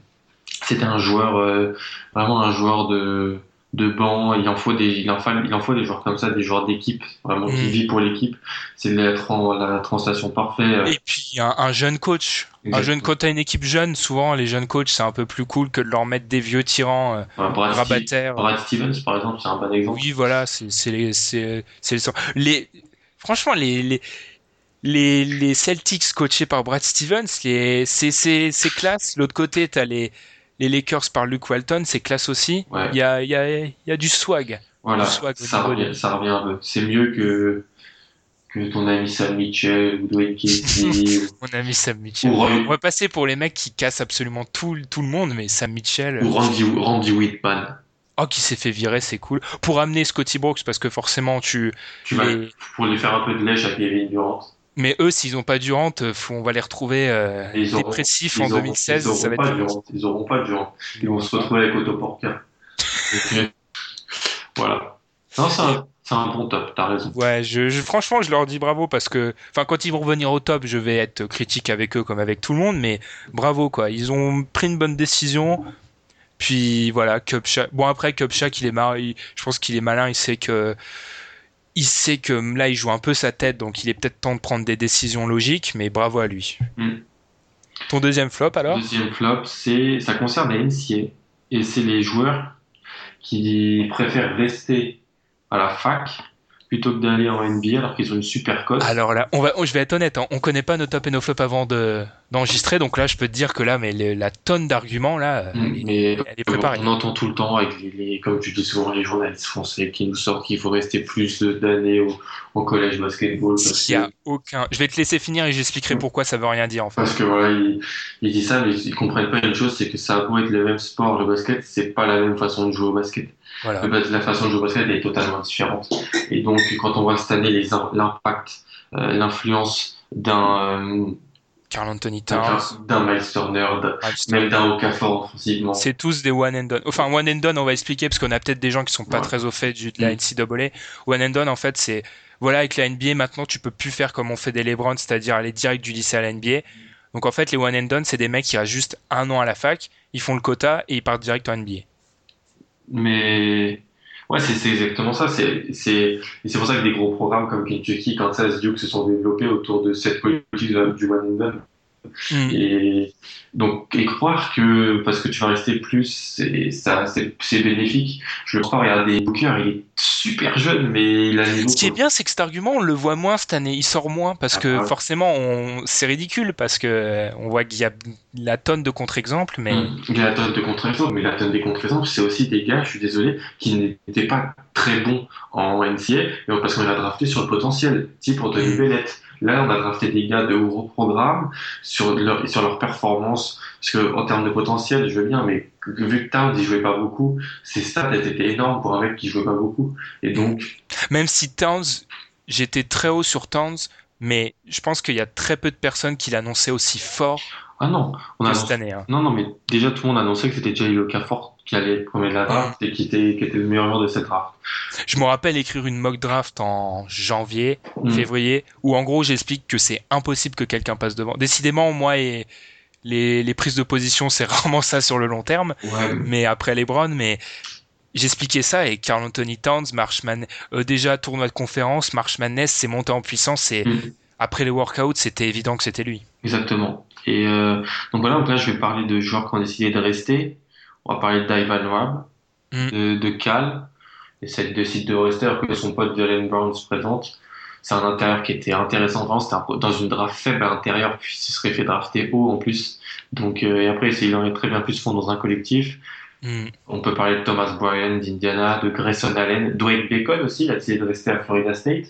c'était un joueur euh, vraiment un joueur de de banc. Il en faut des, il en faut, il en faut des joueurs comme ça, des joueurs d'équipe, vraiment qui Mm. vivent pour l'équipe. C'est la, la translation parfaite. Et puis un, un jeune coach. Un Exactement. jeune, quand t'as une équipe jeune, souvent les jeunes coachs c'est un peu plus cool que de leur mettre des vieux tyrans euh, Voilà, Brad, Steve- rabataires. Brad Stevens, par exemple, c'est un bon exemple. Oui, voilà, c'est les, c'est les, les, franchement les, les les les Celtics coachés par Brad Stevens, c'est classe. L'autre côté, t'as les les Lakers par Luke Walton, c'est classe aussi. Il Ouais. y a il y a il y a du swag. Voilà, Du swag au ça revient, des- ça revient un peu. C'est mieux que, que ton ami Sam Mitchell ou Dwayne Casey. ou- Mon ami Sam Mitchell. Ou Roy- On va passer pour les mecs qui cassent absolument tout tout le monde, mais Sam Mitchell. ou Randy, Randy Whitman. Oh, qui s'est fait virer, c'est cool. Pour amener Scotty Brooks, parce que forcément, tu. Tu vas, pour les faire un peu de lèche à Kevin Durant. Mais eux, s'ils ont pas Durant, euh, faut- on va les retrouver euh, auront- dépressifs ils en auront- 2016. Ils ça va pas être Durant. Ils auront pas Durant. Ils vont se retrouver avec. Donc, euh, voilà. Non, c'est un, bon top, t'as raison. Ouais, je, je- franchement, je leur dis bravo parce que, enfin, quand ils vont revenir au top, je vais être critique avec eux comme avec tout le monde, mais bravo quoi. Ils ont pris une bonne décision. Puis voilà, Kupchak. Bon après, Kupchak, il est mar... il- je pense qu'il est malin. Il sait que, il sait que là, il joue un peu sa tête, donc il est peut-être temps de prendre des décisions logiques. Mais bravo à lui. Mm. Ton deuxième flop alors? Deuxième flop, c'est, ça concerne les NCA. Et c'est les joueurs qui préfèrent rester à la fac plutôt que d'aller en NBA alors qu'ils ont une super cote. Alors là, on va, oh, je vais être honnête, hein, on connaît pas nos top et nos flops avant de d'enregistrer, donc là, je peux te dire que là, mais le- la tonne d'arguments là, Mm, elle, Mais elle est préparée. on entend tout le temps avec les, les- comme tu dis souvent, les journalistes français qui nous sortent qu'il faut rester plus d'années au, au collège basketball parce Il y a que, aucun. Je vais te laisser finir et j'expliquerai Mm. pourquoi ça veut rien dire en fait. parce que voilà, ils, ils disent ça, mais ils comprennent pas une chose, c'est que ça a beau être le même sport, le basket, c'est pas la même façon de jouer au basket. Voilà. Le bas- La façon de jouer au basket est totalement différente. Et donc, quand on voit cette année l'impact, euh, l'influence d'un euh, Carl Anthony Towns, d'un Miles Turner, même d'un Okafor offensivement. C'est tous des one and done. Enfin, one and done, on va expliquer parce qu'on a peut-être des gens qui sont pas Ouais. très au fait du- de la Mm. NCAA. One and done, en fait, c'est voilà avec la NBA maintenant, tu peux plus faire comme on fait des LeBron, c'est-à-dire aller direct du lycée à la NBA. Donc en fait, les one and done, c'est des mecs qui restent juste un an à la fac, ils font le quota et ils partent direct en NBA. Mais ouais, c'est exactement ça. C'est c'est c'est pour ça que des gros programmes comme Kentucky, Kansas, Duke se sont développés autour de cette politique du one and done. Mm. Et donc et croire que parce que tu vas rester plus, c'est ça, c'est c'est bénéfique. Je le crois. Regardez, Booker, il est super jeune, mais il a les Ce qui est bien, c'est que cet argument, on le voit moins cette année. Il sort moins parce Ah, que ouais. forcément, on... c'est ridicule parce que euh, on voit qu'il y a la tonne de contre-exemples, mais Mm. Il y a la tonne de contre-exemples, mais la tonne des contre-exemples, c'est aussi des gars, je suis désolé, qui n'étaient pas très bons en NCA, parce qu'on a drafté sur le potentiel, type Anthony Mm. Bennett. Là, on a drafté des gars de gros programmes sur leur, sur leur performance, parce que en termes de potentiel, je veux bien, mais vu que Towns, il jouait pas beaucoup, ses stats étaient énormes pour un mec qui jouait pas beaucoup, et donc, même si Towns, j'étais très haut sur Towns, mais je pense qu'il y a très peu de personnes qui l'annonçaient aussi fort ah non, on a cette année. hein. Non, non, mais déjà tout le monde annonçait que c'était Jay Okafor qui allait premier de la draft et qui était, qui était le meilleur joueur de cette draft. Je me rappelle écrire une mock draft en janvier, Mm. février, où en gros j'explique que c'est impossible que quelqu'un passe devant. Décidément, moi et les, les prises de position, c'est rarement ça sur le long terme. Ouais, mais après LeBron, mais j'expliquais ça et Carl Anthony Towns, Marshman, euh, déjà tournoi de conférence, March Madness s'est monté en puissance et Mm. après les workouts, c'était évident que c'était lui. Exactement. Et euh, donc voilà, donc là je vais parler de joueurs qui ont décidé de rester. On va parler d'Ivan Rabb, Mm. de, de Cal, et celle de site de rester alors que son pote Jalen Brown se présente. C'est un intérieur qui était intéressant. Vraiment, c'était un- dans une draft faible à l'intérieur, puis il se serait fait drafter haut en plus. Donc, euh, et après, il aurait très bien pu se fondre dans un collectif. Mm. On peut parler de Thomas Bryan d'Indiana, de Grayson Allen, Dwayne Bacon aussi, il a décidé de rester à Florida State.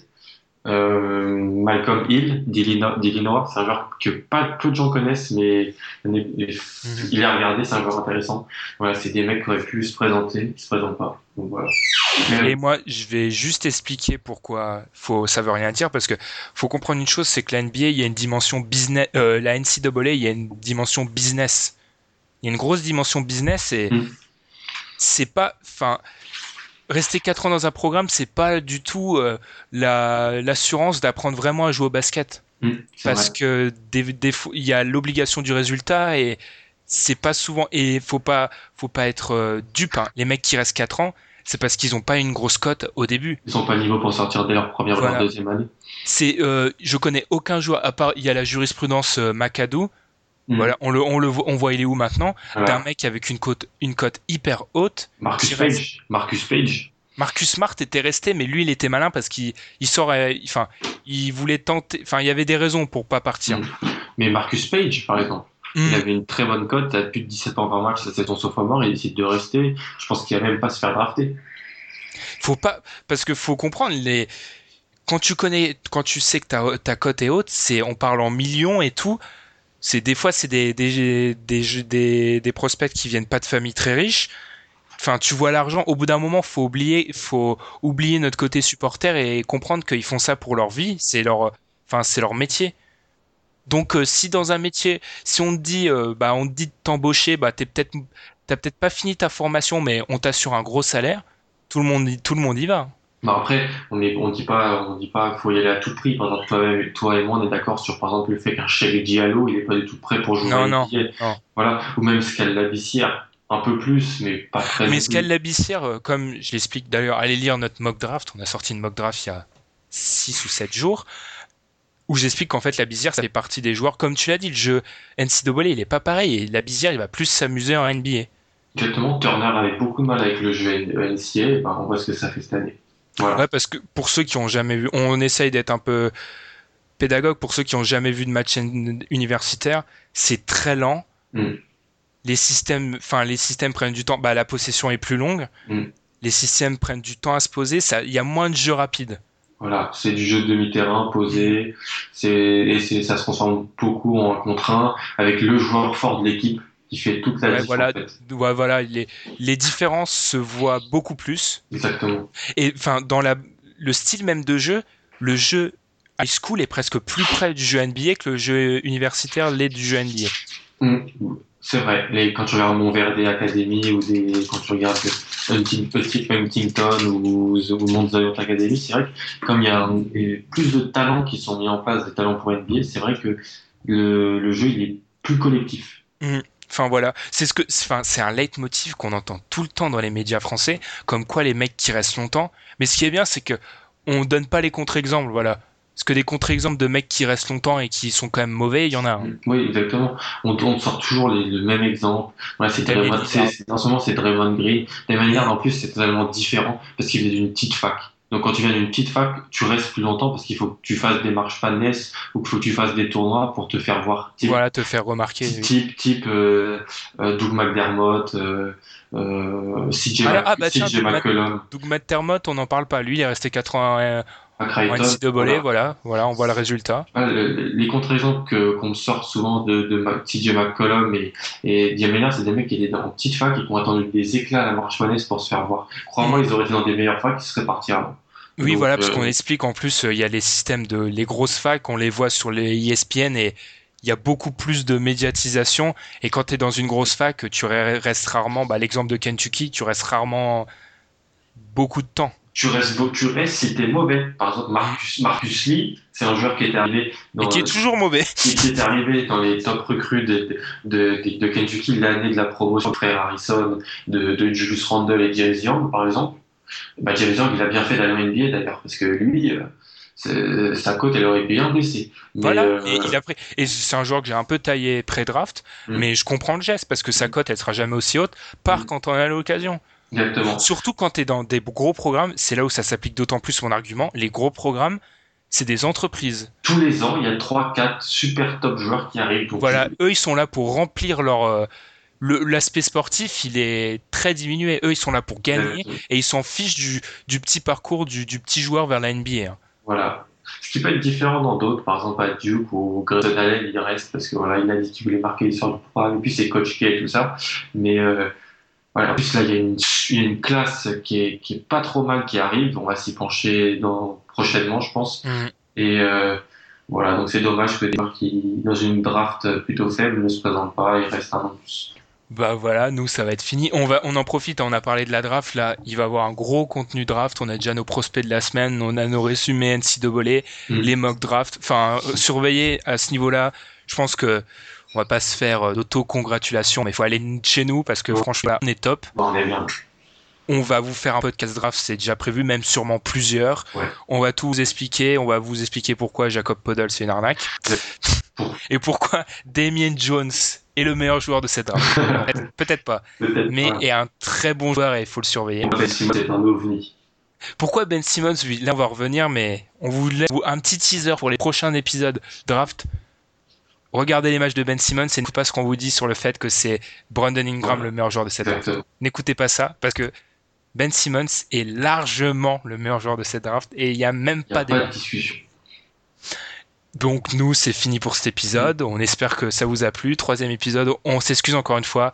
Euh, Malcolm Hill d'Illinois, c'est un joueur que pas peu de gens connaissent, mais il est, à regarder, c'est un joueur intéressant. Voilà, c'est des mecs qui auraient pu se présenter, ils se présentent pas. Donc voilà. Mais- Et moi, je vais juste expliquer pourquoi faut, ça veut rien dire parce que faut comprendre une chose, c'est que la NBA, il y a une dimension business, euh, la NCAA, il y a une dimension business. Il y a une grosse dimension business et Mm. c'est pas, enfin, rester quatre ans dans un programme, c'est pas du tout euh, la l'assurance d'apprendre vraiment à jouer au basket c'est parce vrai. que des, des fois, il y a l'obligation du résultat et c'est pas souvent et faut pas faut pas être euh, dupe. hein. Les mecs qui restent 4 ans, c'est parce qu'ils ont pas une grosse cote au début. Ils sont pas niveau pour sortir dès leur première ou Voilà. leur deuxième année. C'est euh, je connais aucun joueur à part il y a la jurisprudence euh, Voilà, on le on le voit- on voit il est où maintenant Voilà. d'un mec avec une cote une cote hyper haute. Marcus Page. Marcus Page. Marcus Smart était resté, mais lui, il était malin parce qu'il il sort, enfin, il voulait tenter, enfin, il y avait des raisons pour pas partir. Mm. Mais Marcus Page, par exemple, il avait une très bonne cote, à plus de 17 points par match, sa saison sophomore, il décide de rester. Je pense qu'il va même pas se faire drafter. Faut pas, parce que faut comprendre les, quand tu connais, quand tu sais que ta, ta cote est haute, c'est, on parle en millions et tout. C'est des fois, c'est des, des, des, des, prospects qui viennent pas de familles très riches. Enfin, tu vois l'argent. Au bout d'un moment, faut oublier, faut oublier notre côté supporter et comprendre qu'ils font ça pour leur vie. C'est leur, enfin, c'est leur métier. Donc, euh, si dans un métier, si on te dit, euh, bah, on te dit de t'embaucher, bah, t'es peut-être, t'as peut-être pas fini ta formation, mais on t'assure un gros salaire. Tout le monde, tout le monde y va. Mais après, on on dit pas, on dit pas, faut y aller à tout prix. Par exemple, toi, toi et moi, on est d'accord sur, par exemple, le fait qu'un Cheikh Diallo, il est pas du tout prêt pour jouer Non, non, NBA. non. Voilà. Ou même Scal Labissière, un peu plus, mais pas très. Mais non ce plus. qu'elle l'abissière, euh, comme je l'explique d'ailleurs, allez lire notre mock draft. On a sorti une mock draft il y a 6 ou 7 jours. Où j'explique qu'en fait, la Bizière, ça fait partie des joueurs. Comme tu l'as dit, le jeu NCAA, il est pas pareil. Et la Bizière, il va plus s'amuser en NBA. Exactement. Turner avait beaucoup de mal avec le jeu NCA. Ben, on voit ce que ça fait cette année. Voilà. Ouais, parce que pour ceux qui ont jamais vu, on essaye d'être un peu pédagogue pour ceux qui ont jamais vu de match universitaire. C'est très lent. Mm. Les systèmes, enfin, les systèmes prennent du temps. Bah, la possession est plus longue. Mm. Les systèmes prennent du temps à se poser. Ça, il y a moins de jeux rapides. Voilà, c'est du jeu de demi-terrain posé, c'est et c'est ça se transforme beaucoup en un contre un avec le joueur fort de l'équipe qui fait toute la Ouais, voilà, en fait. ouais, voilà, les, les différences se voient beaucoup plus. Exactement. Et enfin, dans la, le style même de jeu, le jeu high school est presque plus près du jeu NBA que le jeu universitaire l'est du jeu NBA. Mm. C'est vrai. Les, quand tu regardes Montverde Academy ou des, quand tu regardes Hunting- Petit Huntington ou, ou Mount Zion Academy, c'est vrai que comme il y a un- plus de talents qui sont mis en place, des talents pour NBA, c'est vrai que le, le jeu il est plus collectif. Enfin voilà, c'est ce que, enfin c'est un leitmotiv qu'on entend tout le temps dans les médias français, comme quoi les mecs qui restent longtemps. Mais ce qui est bien, c'est que on donne pas les contre-exemples, voilà. Parce que des contre-exemples de mecs qui restent longtemps et qui sont quand même mauvais, il y en a. hein. Oui, exactement. On, on sort toujours les- le même exemple. C'est en ce moment, c'est Draymond Green. Damien Lillard, en plus, c'est totalement différent parce qu'il vient d'une petite fac. Donc, quand tu viens d'une petite fac, tu restes plus longtemps parce qu'il faut que tu fasses des marches padness ou qu'il faut que tu fasses des tournois pour te faire voir. Type, Voilà, te faire remarquer. oui. type, type euh, euh, Doug McDermott, euh, euh, CJ, Ah, ah, bah tiens, Doug McDermott, on n'en parle pas. Lui, il est resté 4 ans euh, à en Creighton. NCAA, Voilà. voilà. voilà, on voit le résultat. Ah, le- les contre-exemples qu'on me sort souvent de, de TJ McCollum et, et Diamela, c'est des mecs qui étaient dans une petite fac et qui ont attendu des éclats à la marche pour se faire voir. Crois-moi, ils auraient été dans des meilleures facs, ils seraient partis avant. Oui, Donc, voilà, parce euh, qu'on explique en plus, euh, il y a les systèmes de les grosses facs, on les voit sur les ESPN et il y a beaucoup plus de médiatisation. Et quand tu es dans une grosse fac, tu re- restes rarement, bah, l'exemple de Kentucky, tu restes rarement beaucoup de temps. Tu restes, tu restes si t'es mauvais. Par exemple, Marcus, Marcus Lee, c'est un joueur qui était arrivé dans, Et qui est toujours mauvais. qui est arrivé dans les top recrues de, de, de, de Kentucky l'année de la promotion de frère Harrison, de, de Julius Randle et James Young, par exemple. Bah, James Young, il a bien fait d'aller en NBA d'ailleurs, parce que lui, euh, sa cote, elle aurait bien baissé. Mais, Voilà, euh, et il a pris. Et c'est un joueur que j'ai un peu taillé pré-draft, Mm. mais je comprends le geste parce que sa cote, elle sera jamais aussi haute, part Mm. quand on a l'occasion. Exactement. Surtout quand tu es dans des gros programmes, c'est là où ça s'applique d'autant plus mon argument. Les gros programmes, c'est des entreprises. Tous les ans, il y a 3-4 super top joueurs qui arrivent. Donc, Voilà, eux, ils sont là pour remplir leur. euh, le- L'aspect sportif, il est très diminué. Eux, ils sont là pour gagner euh, et ils s'en fichent du, du petit parcours du, du petit joueur vers la NBA. hein. Voilà. Ce qui peut être différent dans d'autres, par exemple à Duke ou Grayson Allen, il reste parce que voilà, il a dit qu'il voulait marquer l'histoire du programme, et puis c'est coach K et tout ça. Mais euh, voilà, en plus là, il y a une, il y a une classe qui est, qui est pas trop mal qui arrive. On va s'y pencher dans, prochainement, je pense. Mm. Et euh, voilà, donc c'est dommage que des joueurs qui, dans une draft plutôt faible, ne se présentent pas et restent un an plus. Bah voilà, nous ça va être fini. On va, on en profite. On a parlé de la draft là. Il va y avoir un gros contenu draft. On a déjà nos prospects de la semaine. On a nos résumés NCAA, Mm. les mock drafts. Enfin, euh, surveiller à ce niveau-là. Je pense que on va pas se faire euh, d'auto-congratulation, mais il faut aller chez nous parce que franchement, on est top. Bon, on est bien. On va vous faire un podcast draft, c'est déjà prévu, même sûrement plusieurs. Ouais. On va tout vous expliquer, on va vous expliquer pourquoi Jacob Podol c'est une arnaque. Et pourquoi Damien Jones est le meilleur joueur de cette draft. Peut-être- pas, mais pas. est un très bon joueur et il faut le surveiller. Ben Simmons est un ovni? Pourquoi Ben Simmons, lui, là on va revenir, mais on vous laisse un petit teaser pour les prochains épisodes draft. Regardez les matchs de Ben Simmons et n'écoutez pas ce qu'on vous dit sur le fait que c'est Brandon Ingram Ouais. le meilleur joueur de cette draft. N'écoutez pas ça parce que Ben Simmons est largement le meilleur joueur de cette draft et il n'y a même pas pas discussion. Donc nous, c'est fini pour cet épisode. On espère que ça vous a plu. Troisième épisode. On s'excuse encore une fois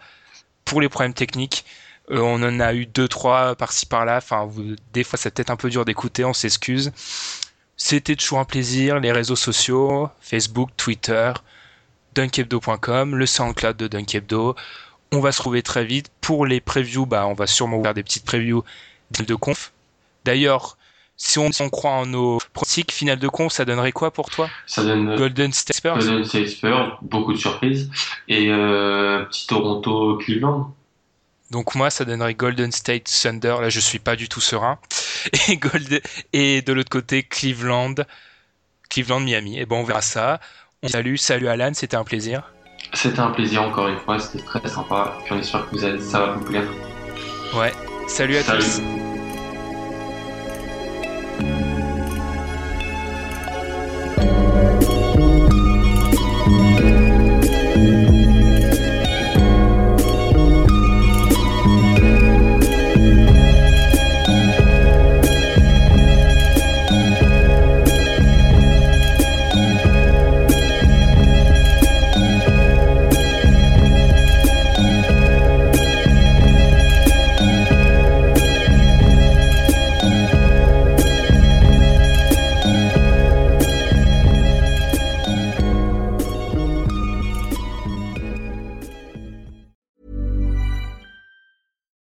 pour les problèmes techniques. Euh, on en a eu deux, trois par-ci par-là. Enfin, vous- des fois, c'est peut-être un peu dur d'écouter. On s'excuse. C'était toujours un plaisir. Les réseaux sociaux, Facebook, Twitter, dunkebdo.com, le SoundCloud de Dunkebdo. On va se retrouver très vite. Pour les previews, bah, on va sûrement faire des petites previews de conf. D'ailleurs, si on, on croit en nos pronostics, finale de conf, ça donnerait quoi pour toi? Ça donne Golden State Spurs Golden State Spurs, beaucoup de surprises. Et euh, petit Toronto Cleveland. Donc moi, ça donnerait Golden State Thunder. Là, je suis pas du tout serein. Et, Golden... et de l'autre côté, Cleveland, Cleveland, Miami. Et bon, on verra ça. On salue, salut Alan, c'était un plaisir. C'était un plaisir encore une fois, c'était très sympa. Puis on espère que vous allez- ça va vous plaire. Ouais, salut à Salut. tous.